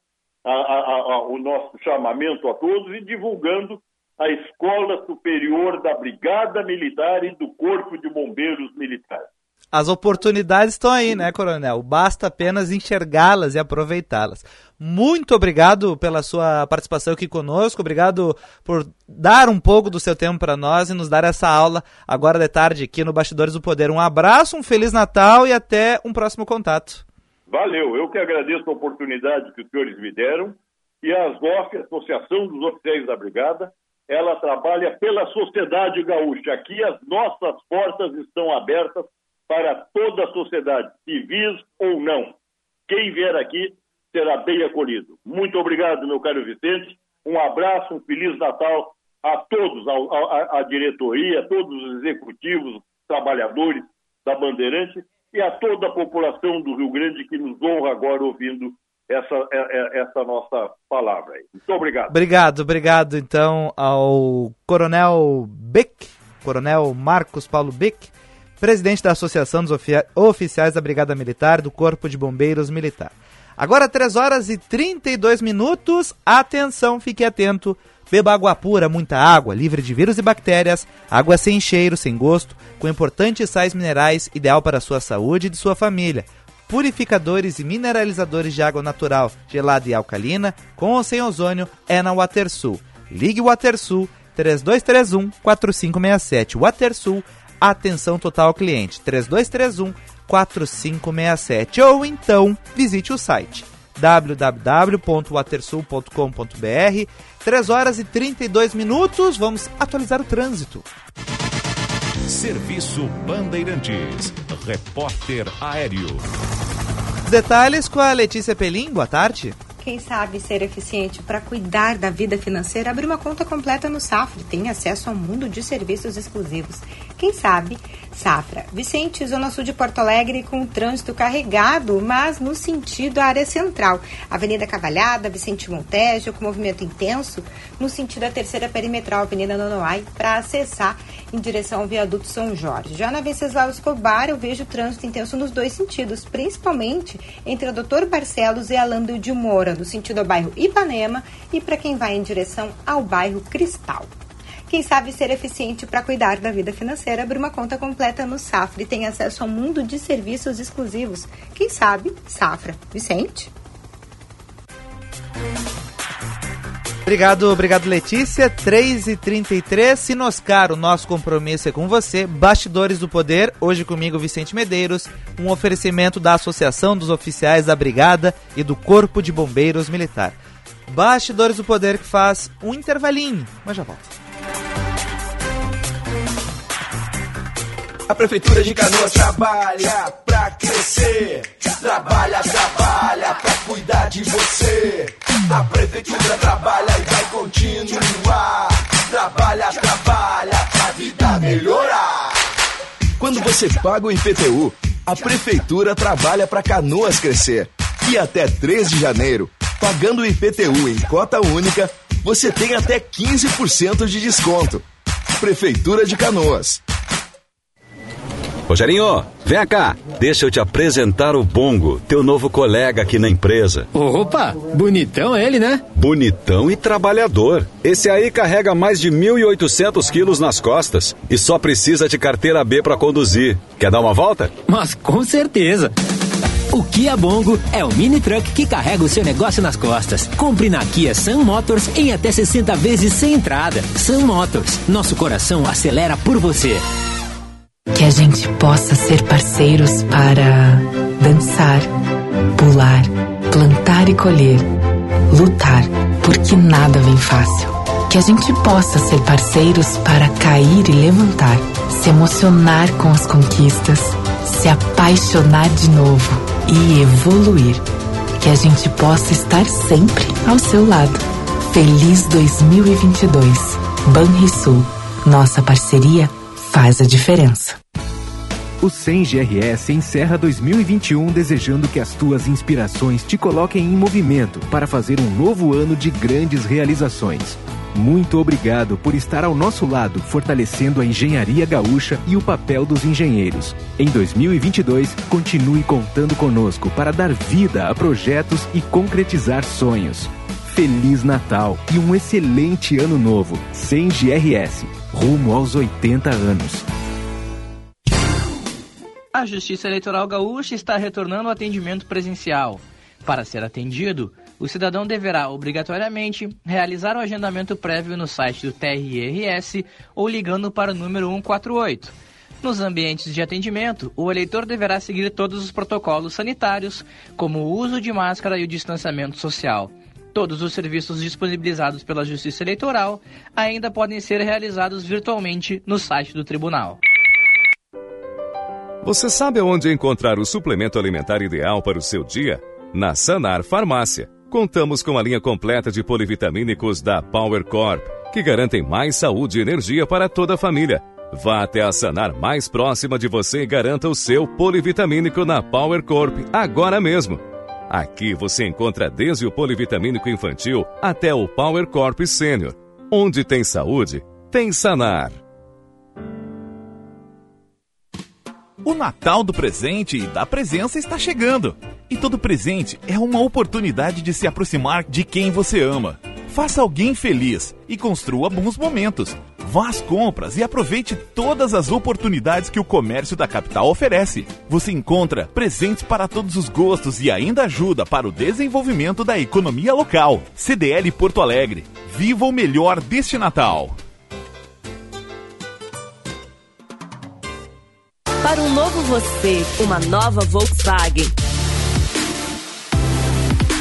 a, a, a, o nosso chamamento a todos e divulgando a Escola Superior da Brigada Militar e do Corpo de Bombeiros Militares. As oportunidades estão aí, né, Coronel? Basta apenas enxergá-las e aproveitá-las. Muito obrigado pela sua participação aqui conosco, obrigado por dar um pouco do seu tempo para nós e nos dar essa aula agora de tarde aqui no Bastidores do Poder. Um abraço, um Feliz Natal e até um próximo contato. Valeu, eu que agradeço a oportunidade que os senhores me deram e a ASOF, Associação dos Oficiais da Brigada, ela trabalha pela sociedade gaúcha. Aqui as nossas portas estão abertas para toda a sociedade, civis ou não. Quem vier aqui será bem acolhido. Muito obrigado, meu caro Vicente. Um abraço, um Feliz Natal a todos, a, a, a diretoria, a todos os executivos, trabalhadores da Bandeirante e a toda a população do Rio Grande que nos honra agora ouvindo essa, é, é, essa nossa palavra. Muito obrigado. Obrigado, obrigado então ao Coronel Beck, Coronel Marcos Paulo Beck, presidente da Associação dos Oficiais da Brigada Militar do Corpo de Bombeiros Militar. Agora 3 horas e 32 minutos. Atenção, fique atento. Beba água pura, muita água, livre de vírus e bactérias, água sem cheiro, sem gosto, com importantes sais minerais, ideal para a sua saúde e de sua família purificadores e mineralizadores de água natural, gelada e alcalina, com ou sem ozônio, é na WaterSul. Ligue WaterSul 3231 4567. WaterSul, atenção total ao cliente 3231 4567 ou então visite o site www.watersul.com.br 3 horas e 32 minutos, vamos atualizar o trânsito. Serviço Bandeirantes. Repórter Aéreo. Detalhes com a Letícia Pelim. Boa tarde. Quem sabe ser eficiente para cuidar da vida financeira, abre uma conta completa no Safra tem acesso a um mundo de serviços exclusivos. Quem sabe Safra. Vicente, Zona Sul de Porto Alegre, com trânsito carregado, mas no sentido área central. Avenida Cavalhada, Vicente Montejo, com movimento intenso, no sentido da terceira perimetral, Avenida Nonoai, para acessar em direção ao viaduto São Jorge. Já na Venceslau Escobar, eu vejo trânsito intenso nos dois sentidos, principalmente entre a Doutor Barcelos e a Lando de Moura, no sentido ao bairro Ipanema e para quem vai em direção ao bairro Cristal. Quem sabe ser eficiente para cuidar da vida financeira, abrir uma conta completa no Safra e tem acesso a um mundo de serviços exclusivos. Quem sabe, Safra. Vicente? Obrigado, obrigado Letícia. 3h33, Sinoscar, o nosso compromisso é com você. Bastidores do Poder, hoje comigo Vicente Medeiros, um oferecimento da Associação dos Oficiais da Brigada e do Corpo de Bombeiros Militar. Bastidores do Poder que faz um intervalinho, mas já volto. A Prefeitura de Canoas trabalha pra crescer. Trabalha, trabalha pra cuidar de você. A Prefeitura trabalha e vai continuar. Trabalha, trabalha pra vida melhorar. Quando você paga o IPTU, a Prefeitura trabalha para Canoas crescer. E até 3 de janeiro, pagando o IPTU em cota única, você tem até 15% de desconto. Prefeitura de Canoas. Rogerinho, vem cá. Deixa eu te apresentar o Bongo, teu novo colega aqui na empresa. Opa, bonitão ele, né? Bonitão e trabalhador. Esse aí carrega mais de 1.800 quilos nas costas e só precisa de carteira B para conduzir. Quer dar uma volta? Mas com certeza. O Kia Bongo é o mini truck que carrega o seu negócio nas costas. Compre na Kia Sun Motors em até 60 vezes sem entrada. Sun Motors, nosso coração acelera por você. Que a gente possa ser parceiros para dançar, pular, plantar e colher, lutar, porque nada vem fácil. Que a gente possa ser parceiros para cair e levantar, se emocionar com as conquistas, se apaixonar de novo e evoluir. Que a gente possa estar sempre ao seu lado. Feliz 2022. Banrisul. Nossa parceria faz a diferença. O 100 GRS encerra 2021 desejando que as tuas inspirações te coloquem em movimento para fazer um novo ano de grandes realizações. Muito obrigado por estar ao nosso lado, fortalecendo a engenharia gaúcha e o papel dos engenheiros. Em 2022, continue contando conosco para dar vida a projetos e concretizar sonhos. Feliz Natal e um excelente ano novo. 100 GRS, rumo aos 80 anos. A Justiça Eleitoral Gaúcha está retornando ao atendimento presencial. Para ser atendido, o cidadão deverá obrigatoriamente realizar o agendamento prévio no site do TRRS ou ligando para o número 148. Nos ambientes de atendimento, o eleitor deverá seguir todos os protocolos sanitários, como o uso de máscara e o distanciamento social. Todos os serviços disponibilizados pela Justiça Eleitoral ainda podem ser realizados virtualmente no site do tribunal. Você sabe onde encontrar o suplemento alimentar ideal para o seu dia? Na Sanar Farmácia. Contamos com a linha completa de polivitamínicos da Power Corp, que garantem mais saúde e energia para toda a família. Vá até a Sanar mais próxima de você e garanta o seu polivitamínico na Power Corp agora mesmo. Aqui você encontra desde o polivitamínico infantil até o Power Corp Sênior. Onde tem saúde, tem Sanar. O Natal do presente e da presença está chegando. E todo presente é uma oportunidade de se aproximar de quem você ama. Faça alguém feliz e construa bons momentos. Vá às compras e aproveite todas as oportunidades que o comércio da capital oferece. Você encontra presentes para todos os gostos e ainda ajuda para o desenvolvimento da economia local. CDL Porto Alegre. Viva o melhor deste Natal. Para um novo você, uma nova Volkswagen.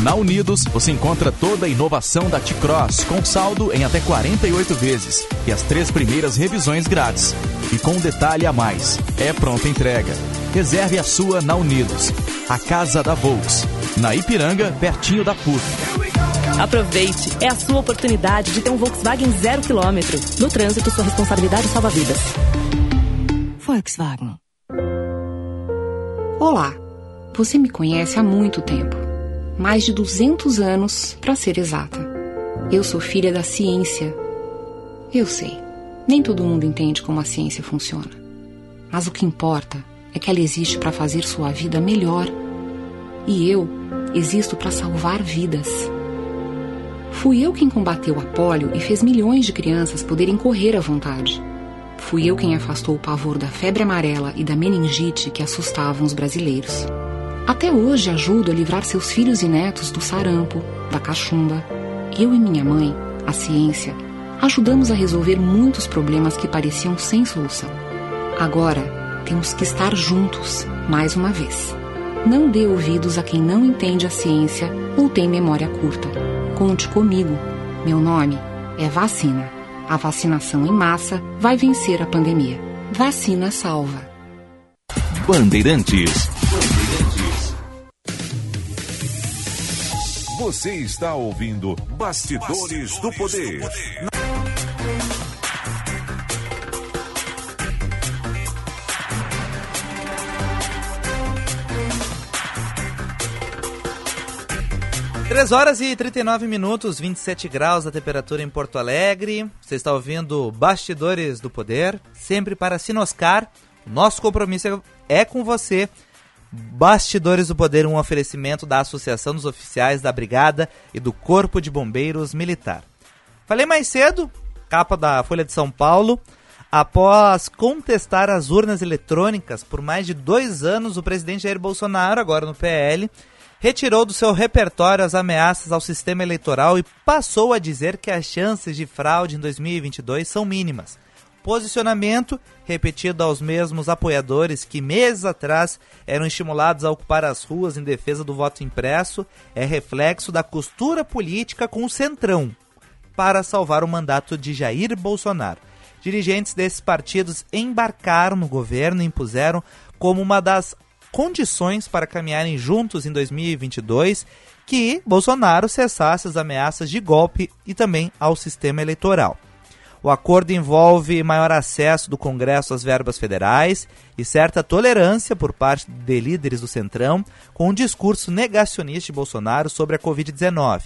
Na Unidos, você encontra toda a inovação da T-Cross com saldo em até 48 vezes e as três primeiras revisões grátis. E com um detalhe a mais: é pronta entrega. Reserve a sua na Unidos, a casa da Volks, na Ipiranga, pertinho da PUC. Aproveite, é a sua oportunidade de ter um Volkswagen zero quilômetro. No trânsito, sua responsabilidade salva vidas. Volkswagen. Olá, você me conhece há muito tempo mais de 200 anos, para ser exata. Eu sou filha da ciência. Eu sei, nem todo mundo entende como a ciência funciona. Mas o que importa é que ela existe para fazer sua vida melhor. E eu existo para salvar vidas. Fui eu quem combateu a polio e fez milhões de crianças poderem correr à vontade. Fui eu quem afastou o pavor da febre amarela e da meningite que assustavam os brasileiros. Até hoje ajudo a livrar seus filhos e netos do sarampo, da cachumba. Eu e minha mãe, a ciência, ajudamos a resolver muitos problemas que pareciam sem solução. Agora, temos que estar juntos, mais uma vez. Não dê ouvidos a quem não entende a ciência ou tem memória curta. Conte comigo. Meu nome é Vacina. A vacinação em massa vai vencer a pandemia. Vacina salva. Bandeirantes. Você está ouvindo Bastidores, do Poder. Três horas e 39 minutos, 27 graus a temperatura em Porto Alegre. Você está ouvindo Bastidores do Poder, sempre para Sinoscar. Nosso compromisso é com você. Bastidores do Poder, um oferecimento da Associação dos Oficiais da Brigada e do Corpo de Bombeiros Militar. Falei mais cedo, capa da Folha de São Paulo. Após contestar as urnas eletrônicas por mais de dois anos, o presidente Jair Bolsonaro, agora no PL, retirou do seu repertório as ameaças ao sistema eleitoral e passou a dizer que as chances de fraude em 2022 são mínimas. Posicionamento repetido aos mesmos apoiadores que meses atrás eram estimulados a ocupar as ruas em defesa do voto impresso é reflexo da costura política com o Centrão para salvar o mandato de Jair Bolsonaro. Dirigentes desses partidos embarcaram no governo e impuseram como uma das condições para caminharem juntos em 2022 que Bolsonaro cessasse as ameaças de golpe e também ao sistema eleitoral. O acordo envolve maior acesso do Congresso às verbas federais e certa tolerância por parte de líderes do Centrão com um discurso negacionista de Bolsonaro sobre a Covid-19.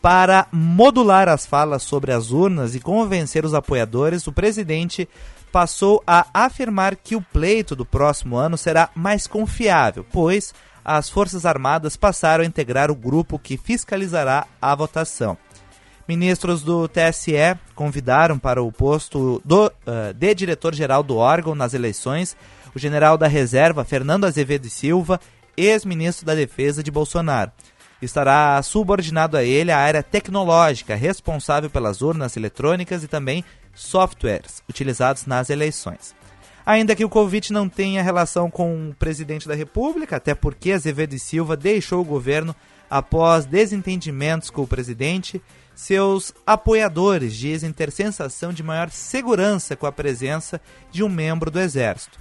Para modular as falas sobre as urnas e convencer os apoiadores, o presidente passou a afirmar que o pleito do próximo ano será mais confiável, pois as Forças Armadas passaram a integrar o grupo que fiscalizará a votação. Ministros do TSE convidaram para o posto do, uh, de diretor-geral do órgão nas eleições o general da reserva Fernando Azevedo e Silva, ex-ministro da Defesa de Bolsonaro. Estará subordinado a ele a área tecnológica, responsável pelas urnas eletrônicas e também softwares utilizados nas eleições. Ainda que o Covid não tenha relação com o presidente da República, até porque Azevedo e Silva deixou o governo após desentendimentos com o presidente, seus apoiadores dizem ter sensação de maior segurança com a presença de um membro do Exército.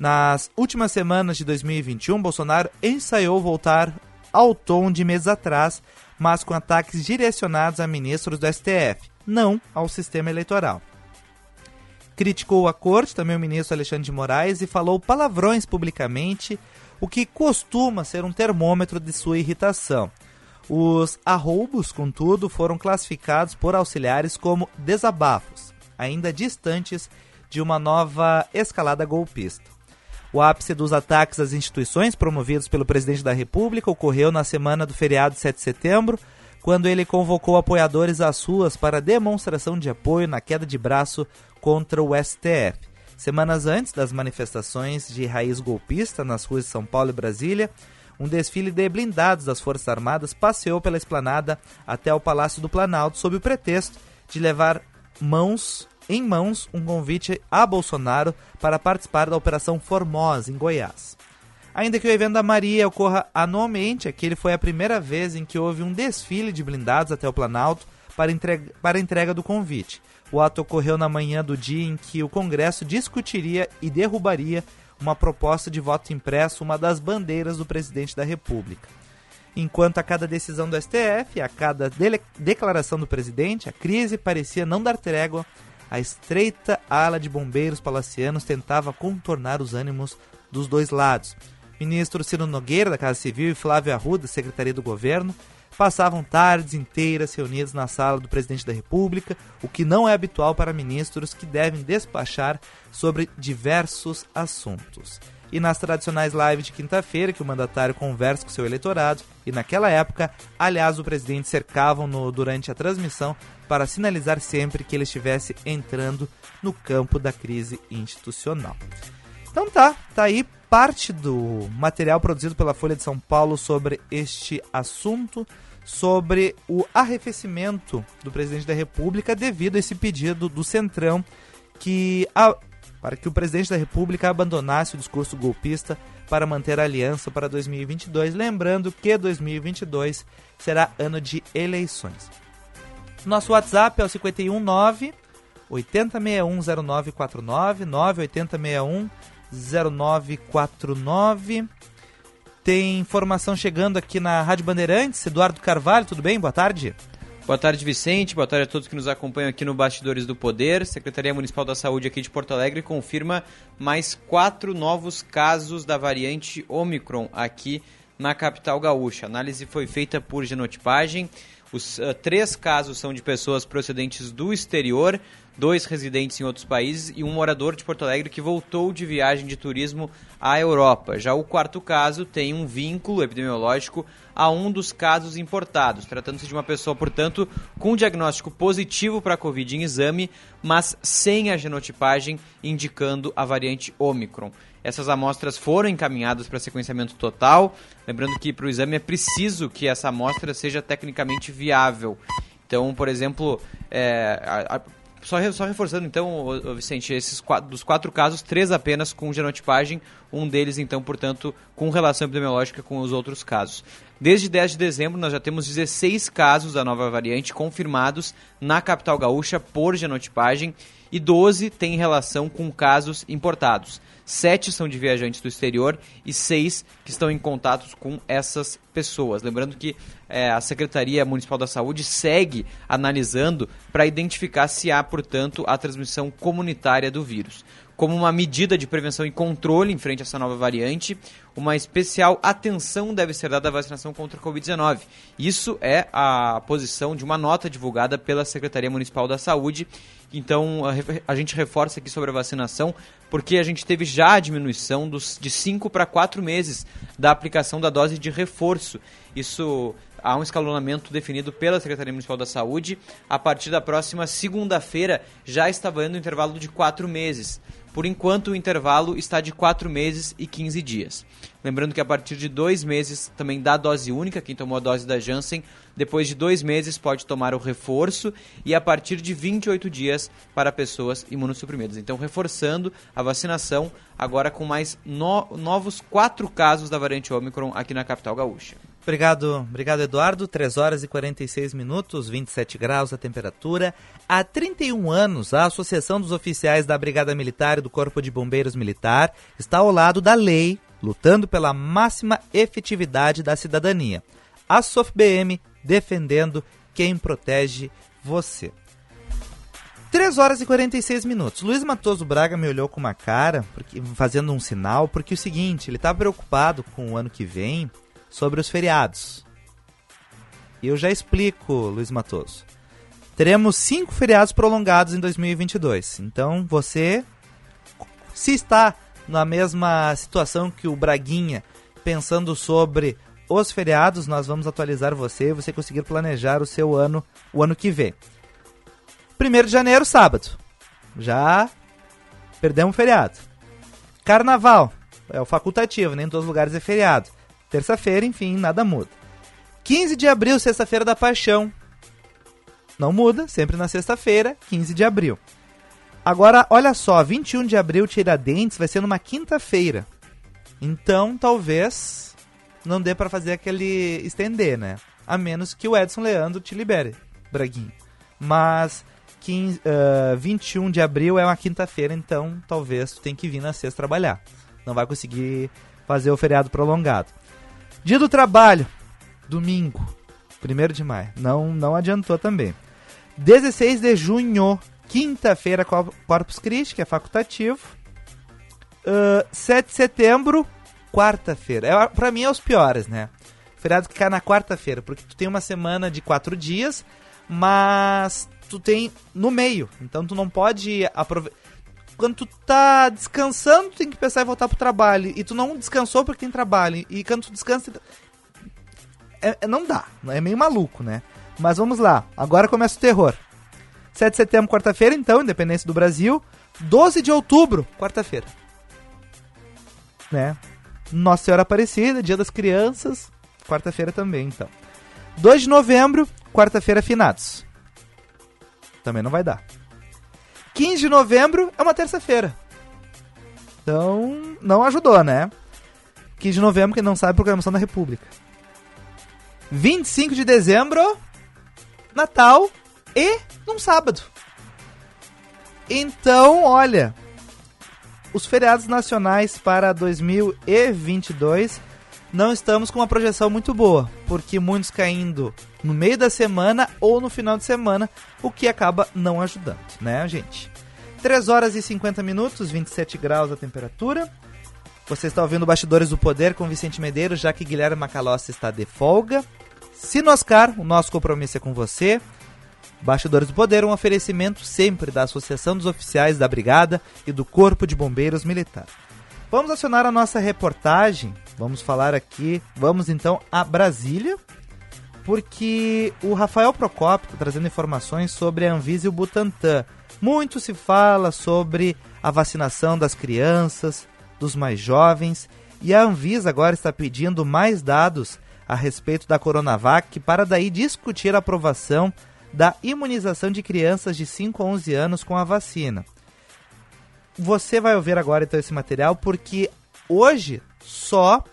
Nas últimas semanas de 2021, Bolsonaro ensaiou voltar ao tom de meses atrás, mas com ataques direcionados a ministros do STF, não ao sistema eleitoral. Criticou a corte, também o ministro Alexandre de Moraes, e falou palavrões publicamente, o que costuma ser um termômetro de sua irritação. Os arroubos, contudo, foram classificados por auxiliares como desabafos, ainda distantes de uma nova escalada golpista. O ápice dos ataques às instituições promovidos pelo presidente da República ocorreu na semana do feriado de 7 de setembro, quando ele convocou apoiadores às ruas para demonstração de apoio na queda de braço contra o STF. Semanas antes das manifestações de raiz golpista nas ruas de São Paulo e Brasília, um desfile de blindados das Forças Armadas passeou pela esplanada até o Palácio do Planalto sob o pretexto de levar mãos em mãos um convite a Bolsonaro para participar da Operação Formosa, em Goiás. Ainda que o evento da Maria ocorra anualmente, aquele foi a primeira vez em que houve um desfile de blindados até o Planalto para entrega, para entrega do convite. O ato ocorreu na manhã do dia em que o Congresso discutiria e derrubaria uma proposta de voto impresso, uma das bandeiras do presidente da República. Enquanto a cada decisão do STF, a cada declaração do presidente, a crise parecia não dar trégua a estreita ala de bombeiros palacianos tentava contornar os ânimos dos dois lados. Ministro Ciro Nogueira, da Casa Civil, e Flávio Arruda, da Secretaria do Governo, passavam tardes inteiras reunidos na sala do presidente da República, o que não é habitual para ministros que devem despachar sobre diversos assuntos. e nas tradicionais lives de quinta-feira que o mandatário conversa com seu eleitorado. E naquela época, aliás, o presidente cercavam-no durante a transmissão para sinalizar sempre que ele estivesse entrando no campo da crise institucional. Então tá, tá aí parte do material produzido pela Folha de São Paulo sobre este assunto, sobre o arrefecimento do presidente da República devido a esse pedido do Centrão que a, para que o presidente da República abandonasse o discurso golpista para manter a aliança para 2022, lembrando que 2022 será ano de eleições. Nosso WhatsApp é o 519 80610949 98061 0949. Tem informação chegando aqui na Rádio Bandeirantes. Eduardo Carvalho, tudo bem? Boa tarde. Boa tarde, Vicente. Boa tarde a todos que nos acompanham aqui no Bastidores do Poder. Secretaria Municipal da Saúde aqui de Porto Alegre confirma mais quatro novos casos da variante Omicron aqui na capital gaúcha. A análise foi feita por genotipagem. Os uh, três casos são de pessoas procedentes do exterior, dois residentes em outros países e um morador de Porto Alegre que voltou de viagem de turismo à Europa. Já o quarto caso tem um vínculo epidemiológico a um dos casos importados, tratando-se de uma pessoa, portanto, com diagnóstico positivo para a Covid em exame, mas sem a genotipagem indicando a variante Omicron. Essas amostras foram encaminhadas para sequenciamento total. Lembrando que para o exame é preciso que essa amostra seja tecnicamente viável. Então, por exemplo, é, a, a, só, só, reforçando então, Vicente, esses quatro, dos quatro casos, três apenas com genotipagem, um deles então, portanto, com relação epidemiológica com os outros casos. Desde 10 de dezembro, nós já temos 16 casos da nova variante confirmados na capital gaúcha por genotipagem e 12 têm relação com casos importados sete são de viajantes do exterior e seis que estão em contatos com essas pessoas. Lembrando que é, a Secretaria Municipal da Saúde segue analisando para identificar se há, portanto, a transmissão comunitária do vírus. Como uma medida de prevenção e controle em frente a essa nova variante, uma especial atenção deve ser dada à vacinação contra a Covid-19. Isso é a posição de uma nota divulgada pela Secretaria Municipal da Saúde. Então, a, gente reforça aqui sobre a vacinação, porque a gente teve já a diminuição dos, de 5 para 4 meses da aplicação da dose de reforço. Isso há um escalonamento definido pela Secretaria Municipal da Saúde. A partir da próxima segunda-feira já está valendo um intervalo de 4 meses. Por enquanto, o intervalo está de 4 meses e 15 dias. Lembrando que a partir de dois meses também dá dose única, quem tomou a dose da Janssen, depois de dois meses pode tomar o reforço e a partir de 28 dias para pessoas imunossuprimidas. Então, reforçando a vacinação, agora com mais no novos quatro casos da variante Omicron aqui na capital gaúcha. Obrigado, obrigado Eduardo. 3 horas e 46 minutos, 27 graus a temperatura. Há 31 anos, a Associação dos Oficiais da Brigada Militar e do Corpo de Bombeiros Militar está ao lado da lei, lutando pela máxima efetividade da cidadania. A SOFBM defendendo quem protege você. 3 horas e 46 minutos. Luiz Matoso Braga me olhou com uma cara, porque, fazendo um sinal, porque o seguinte, ele está preocupado com o ano que vem sobre os feriados. E eu já explico, Luiz Matoso. Teremos cinco feriados prolongados em 2022. Então, você, se está na mesma situação que o Braguinha, pensando sobre os feriados, nós vamos atualizar você e você conseguir planejar o seu ano, o ano que vem. 1 de janeiro, sábado. Já perdemos o feriado. Carnaval. É o facultativo, nem em todos os lugares é feriado. Terça-feira, enfim, nada muda. 15 de abril, sexta-feira da paixão. Não muda, sempre na sexta-feira, 15 de abril. Agora, olha só, 21 de abril, Tiradentes, vai ser numa quinta-feira. Então, talvez não dê para fazer aquele estender, né? A menos que o Edson Leandro te libere, Braguinho. Mas 15, uh, 21 de abril é uma quinta-feira, então talvez tu tenha que vir na sexta trabalhar. Não vai conseguir fazer o feriado prolongado. Dia do trabalho, domingo, 1 de maio. Não, não adiantou também. 16 de junho, quinta-feira, Corpus Christi, que é facultativo. Uh, 7 de setembro, quarta-feira. É, pra mim é os piores, né? Feriado que cai na quarta-feira, porque tu tem uma semana de quatro dias, mas tu tem no meio. Então tu não pode aproveitar. Quando tu tá descansando, tu tem que pensar em voltar pro trabalho. E tu não descansou porque tem trabalho. E quando tu descansa. É, é, não dá. É meio maluco, né? Mas vamos lá. Agora começa o terror. 7 de setembro, quarta-feira, então, Independência do Brasil. 12 de outubro, quarta-feira. Né? Nossa Senhora Aparecida, Dia das Crianças, quarta-feira também, então. 2 de novembro, quarta-feira, finados. Também não vai dar. 15 de novembro é uma terça-feira. Então, não ajudou, né? 15 de novembro, quem não sabe, programação da República. 25 de dezembro, Natal e num sábado. Então, olha, os feriados nacionais para 2022 não estamos com uma projeção muito boa, porque muitos caindo no meio da semana ou no final de semana, o que acaba não ajudando, né, gente? 3 horas e 50 minutos, 27 graus a temperatura. Você está ouvindo Bastidores do Poder com Vicente Medeiros, já que Guilherme Macalossi está de folga. Sinoscar, o nosso compromisso é com você. Bastidores do Poder, um oferecimento sempre da Associação dos Oficiais da Brigada e do Corpo de Bombeiros Militar. Vamos acionar a nossa reportagem. Vamos falar aqui. Vamos então a Brasília, porque o Rafael Procópio está trazendo informações sobre a Anvisa e o Butantan. Muito se fala sobre a vacinação das crianças, dos mais jovens, e a Anvisa agora está pedindo mais dados a respeito da Coronavac para daí discutir a aprovação da imunização de crianças de 5 a 11 anos com a vacina. Você vai ouvir agora então esse material porque hoje só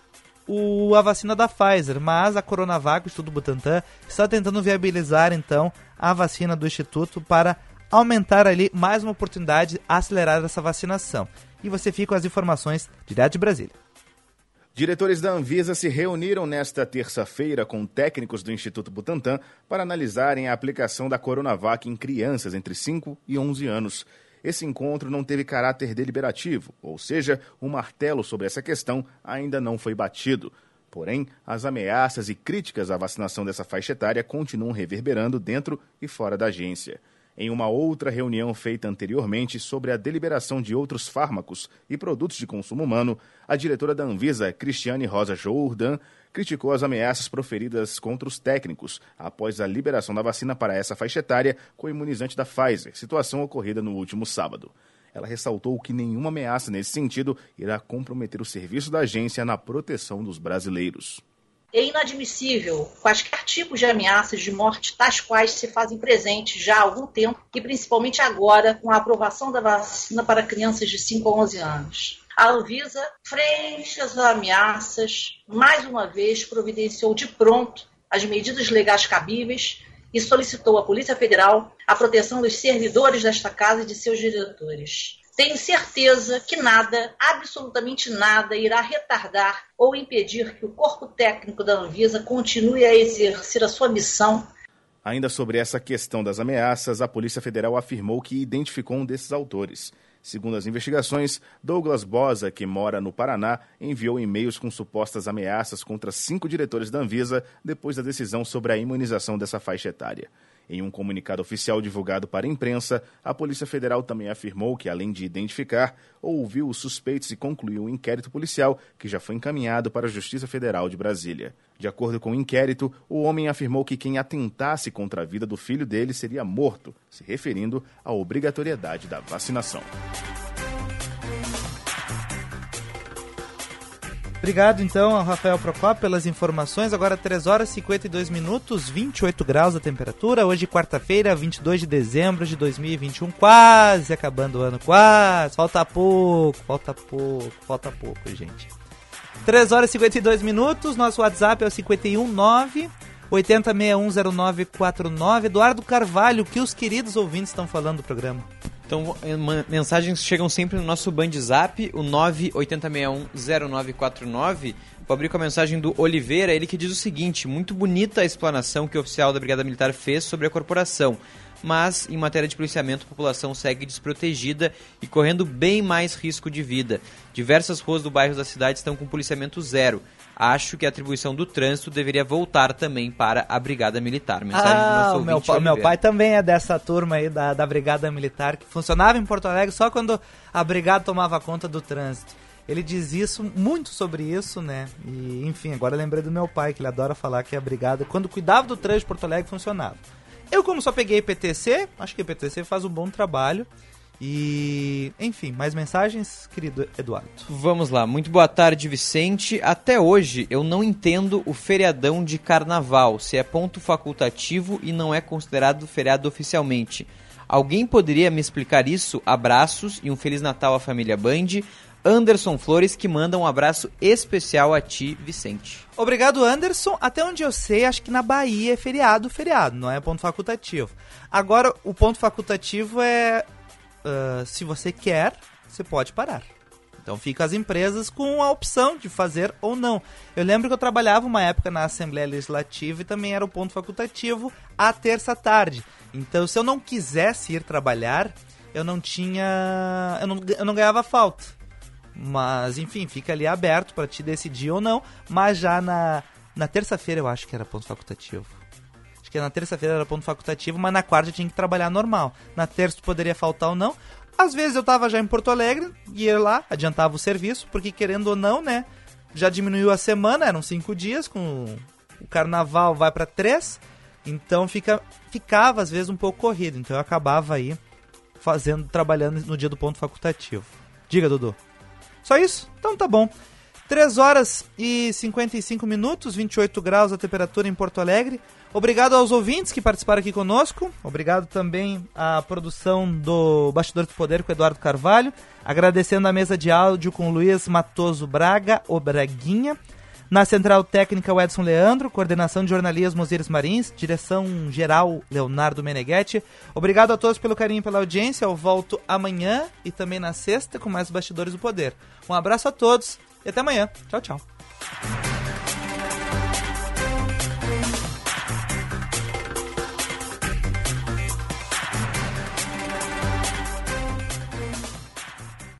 o, a vacina da Pfizer, mas a Coronavac, o Estudo Butantan, está tentando viabilizar então a vacina do Instituto para aumentar ali mais uma oportunidade, acelerar essa vacinação. E você fica com as informações direto de Brasília. Diretores da Anvisa se reuniram nesta terça-feira com técnicos do Instituto Butantan para analisarem a aplicação da Coronavac em crianças entre 5 e 11 anos. Esse encontro não teve caráter deliberativo, ou seja, o martelo sobre essa questão ainda não foi batido. Porém, as ameaças e críticas à vacinação dessa faixa etária continuam reverberando dentro e fora da agência. Em uma outra reunião feita anteriormente sobre a deliberação de outros fármacos e produtos de consumo humano, a diretora da Anvisa, Cristiane Rosa Jourdan, criticou as ameaças proferidas contra os técnicos após a liberação da vacina para essa faixa etária com o imunizante da Pfizer, situação ocorrida no último sábado. Ela ressaltou que nenhuma ameaça nesse sentido irá comprometer o serviço da agência na proteção dos brasileiros. É inadmissível quaisquer tipos de ameaças de morte, tais quais se fazem presentes já há algum tempo, e principalmente agora, com a aprovação da vacina para crianças de 5 a 11 anos. A Anvisa, frente às ameaças, mais uma vez providenciou de pronto as medidas legais cabíveis e solicitou à Polícia Federal a proteção dos servidores desta casa e de seus diretores. Tenho certeza que nada, absolutamente nada, irá retardar ou impedir que o corpo técnico da Anvisa continue a exercer a sua missão. Ainda sobre essa questão das ameaças, a Polícia Federal afirmou que identificou um desses autores. Segundo as investigações, Douglas Bosa, que mora no Paraná, enviou e-mails com supostas ameaças contra cinco diretores da Anvisa depois da decisão sobre a imunização dessa faixa etária. Em um comunicado oficial divulgado para a imprensa, a Polícia Federal também afirmou que, além de identificar, ouviu os suspeitos e concluiu um inquérito policial que já foi encaminhado para a Justiça Federal de Brasília. De acordo com o inquérito, o homem afirmou que quem atentasse contra a vida do filho dele seria morto, se referindo à obrigatoriedade da vacinação. Obrigado então ao Rafael Procopio pelas informações. Agora 3 horas e 52 minutos, 28 graus a temperatura. Hoje, quarta-feira, 22 de dezembro de 2021. Quase acabando o ano, quase. Falta pouco, falta pouco, falta pouco, gente. 3 horas e 52 minutos. Nosso WhatsApp é o 519 80610949. Eduardo Carvalho, o que os queridos ouvintes estão falando do programa? Então, mensagens chegam sempre no nosso Band Zap, o 980610949. Vou abrir com a mensagem do Oliveira, ele que diz o seguinte: muito bonita a explanação que o oficial da Brigada Militar fez sobre a corporação, mas em matéria de policiamento, a população segue desprotegida e correndo bem mais risco de vida. Diversas ruas do bairro da cidade estão com policiamento zero. Acho que a atribuição do trânsito deveria voltar também para a Brigada Militar. Mensagem do Ah, nosso o meu, pa- meu pai também é dessa turma aí da, da Brigada Militar, que funcionava em Porto Alegre só quando a Brigada tomava conta do trânsito. Ele diz isso, muito sobre isso, né? E, enfim, agora lembrei do meu pai, que ele adora falar que a Brigada, quando cuidava do trânsito de Porto Alegre, funcionava. Eu, como só peguei IPTC, acho que IPTC faz um bom trabalho. E, enfim, mais mensagens, querido Eduardo? Vamos lá, muito boa tarde, Vicente. Até hoje eu não entendo o feriadão de carnaval, se é ponto facultativo e não é considerado feriado oficialmente. Alguém poderia me explicar isso? Abraços e um Feliz Natal à família Band. Anderson Flores que manda um abraço especial a ti, Vicente. Obrigado, Anderson. Até onde eu sei, acho que na Bahia é feriado, feriado, não é ponto facultativo. Agora, o ponto facultativo é. Ah, se você quer, você pode parar. Então fica as empresas com a opção de fazer ou não. Eu lembro que eu trabalhava uma época na Assembleia Legislativa e também era o ponto facultativo à terça-tarde. Então, se eu não quisesse ir trabalhar, eu não tinha. Eu não, eu não ganhava falta. Mas, enfim, fica ali aberto para te decidir ou não. Mas já na, na terça-feira eu acho que era ponto facultativo. Acho que na terça-feira era ponto facultativo, mas na quarta tinha que trabalhar normal. Na terça tu poderia faltar ou não. Às vezes eu tava já em Porto Alegre, ia lá, adiantava o serviço, porque querendo ou não, né? Já diminuiu a semana, eram cinco dias, com o carnaval vai para três. Então fica, ficava às vezes um pouco corrido. Então eu acabava aí fazendo, trabalhando no dia do ponto facultativo. Diga, Dudu. Só isso? Então tá bom. 3 horas e 55 minutos, 28 graus a temperatura em Porto Alegre. Obrigado aos ouvintes que participaram aqui conosco. Obrigado também à produção do Bastidor do Poder com Eduardo Carvalho. Agradecendo a mesa de áudio com Luiz Matoso Braga, o Braguinha. Na Central Técnica, o Edson Leandro. Coordenação de jornalismo, Osiris Marins. Direção geral, Leonardo Meneghetti. Obrigado a todos pelo carinho e pela audiência. Eu volto amanhã e também na sexta com mais Bastidores do Poder. Um abraço a todos e até amanhã. Tchau, tchau.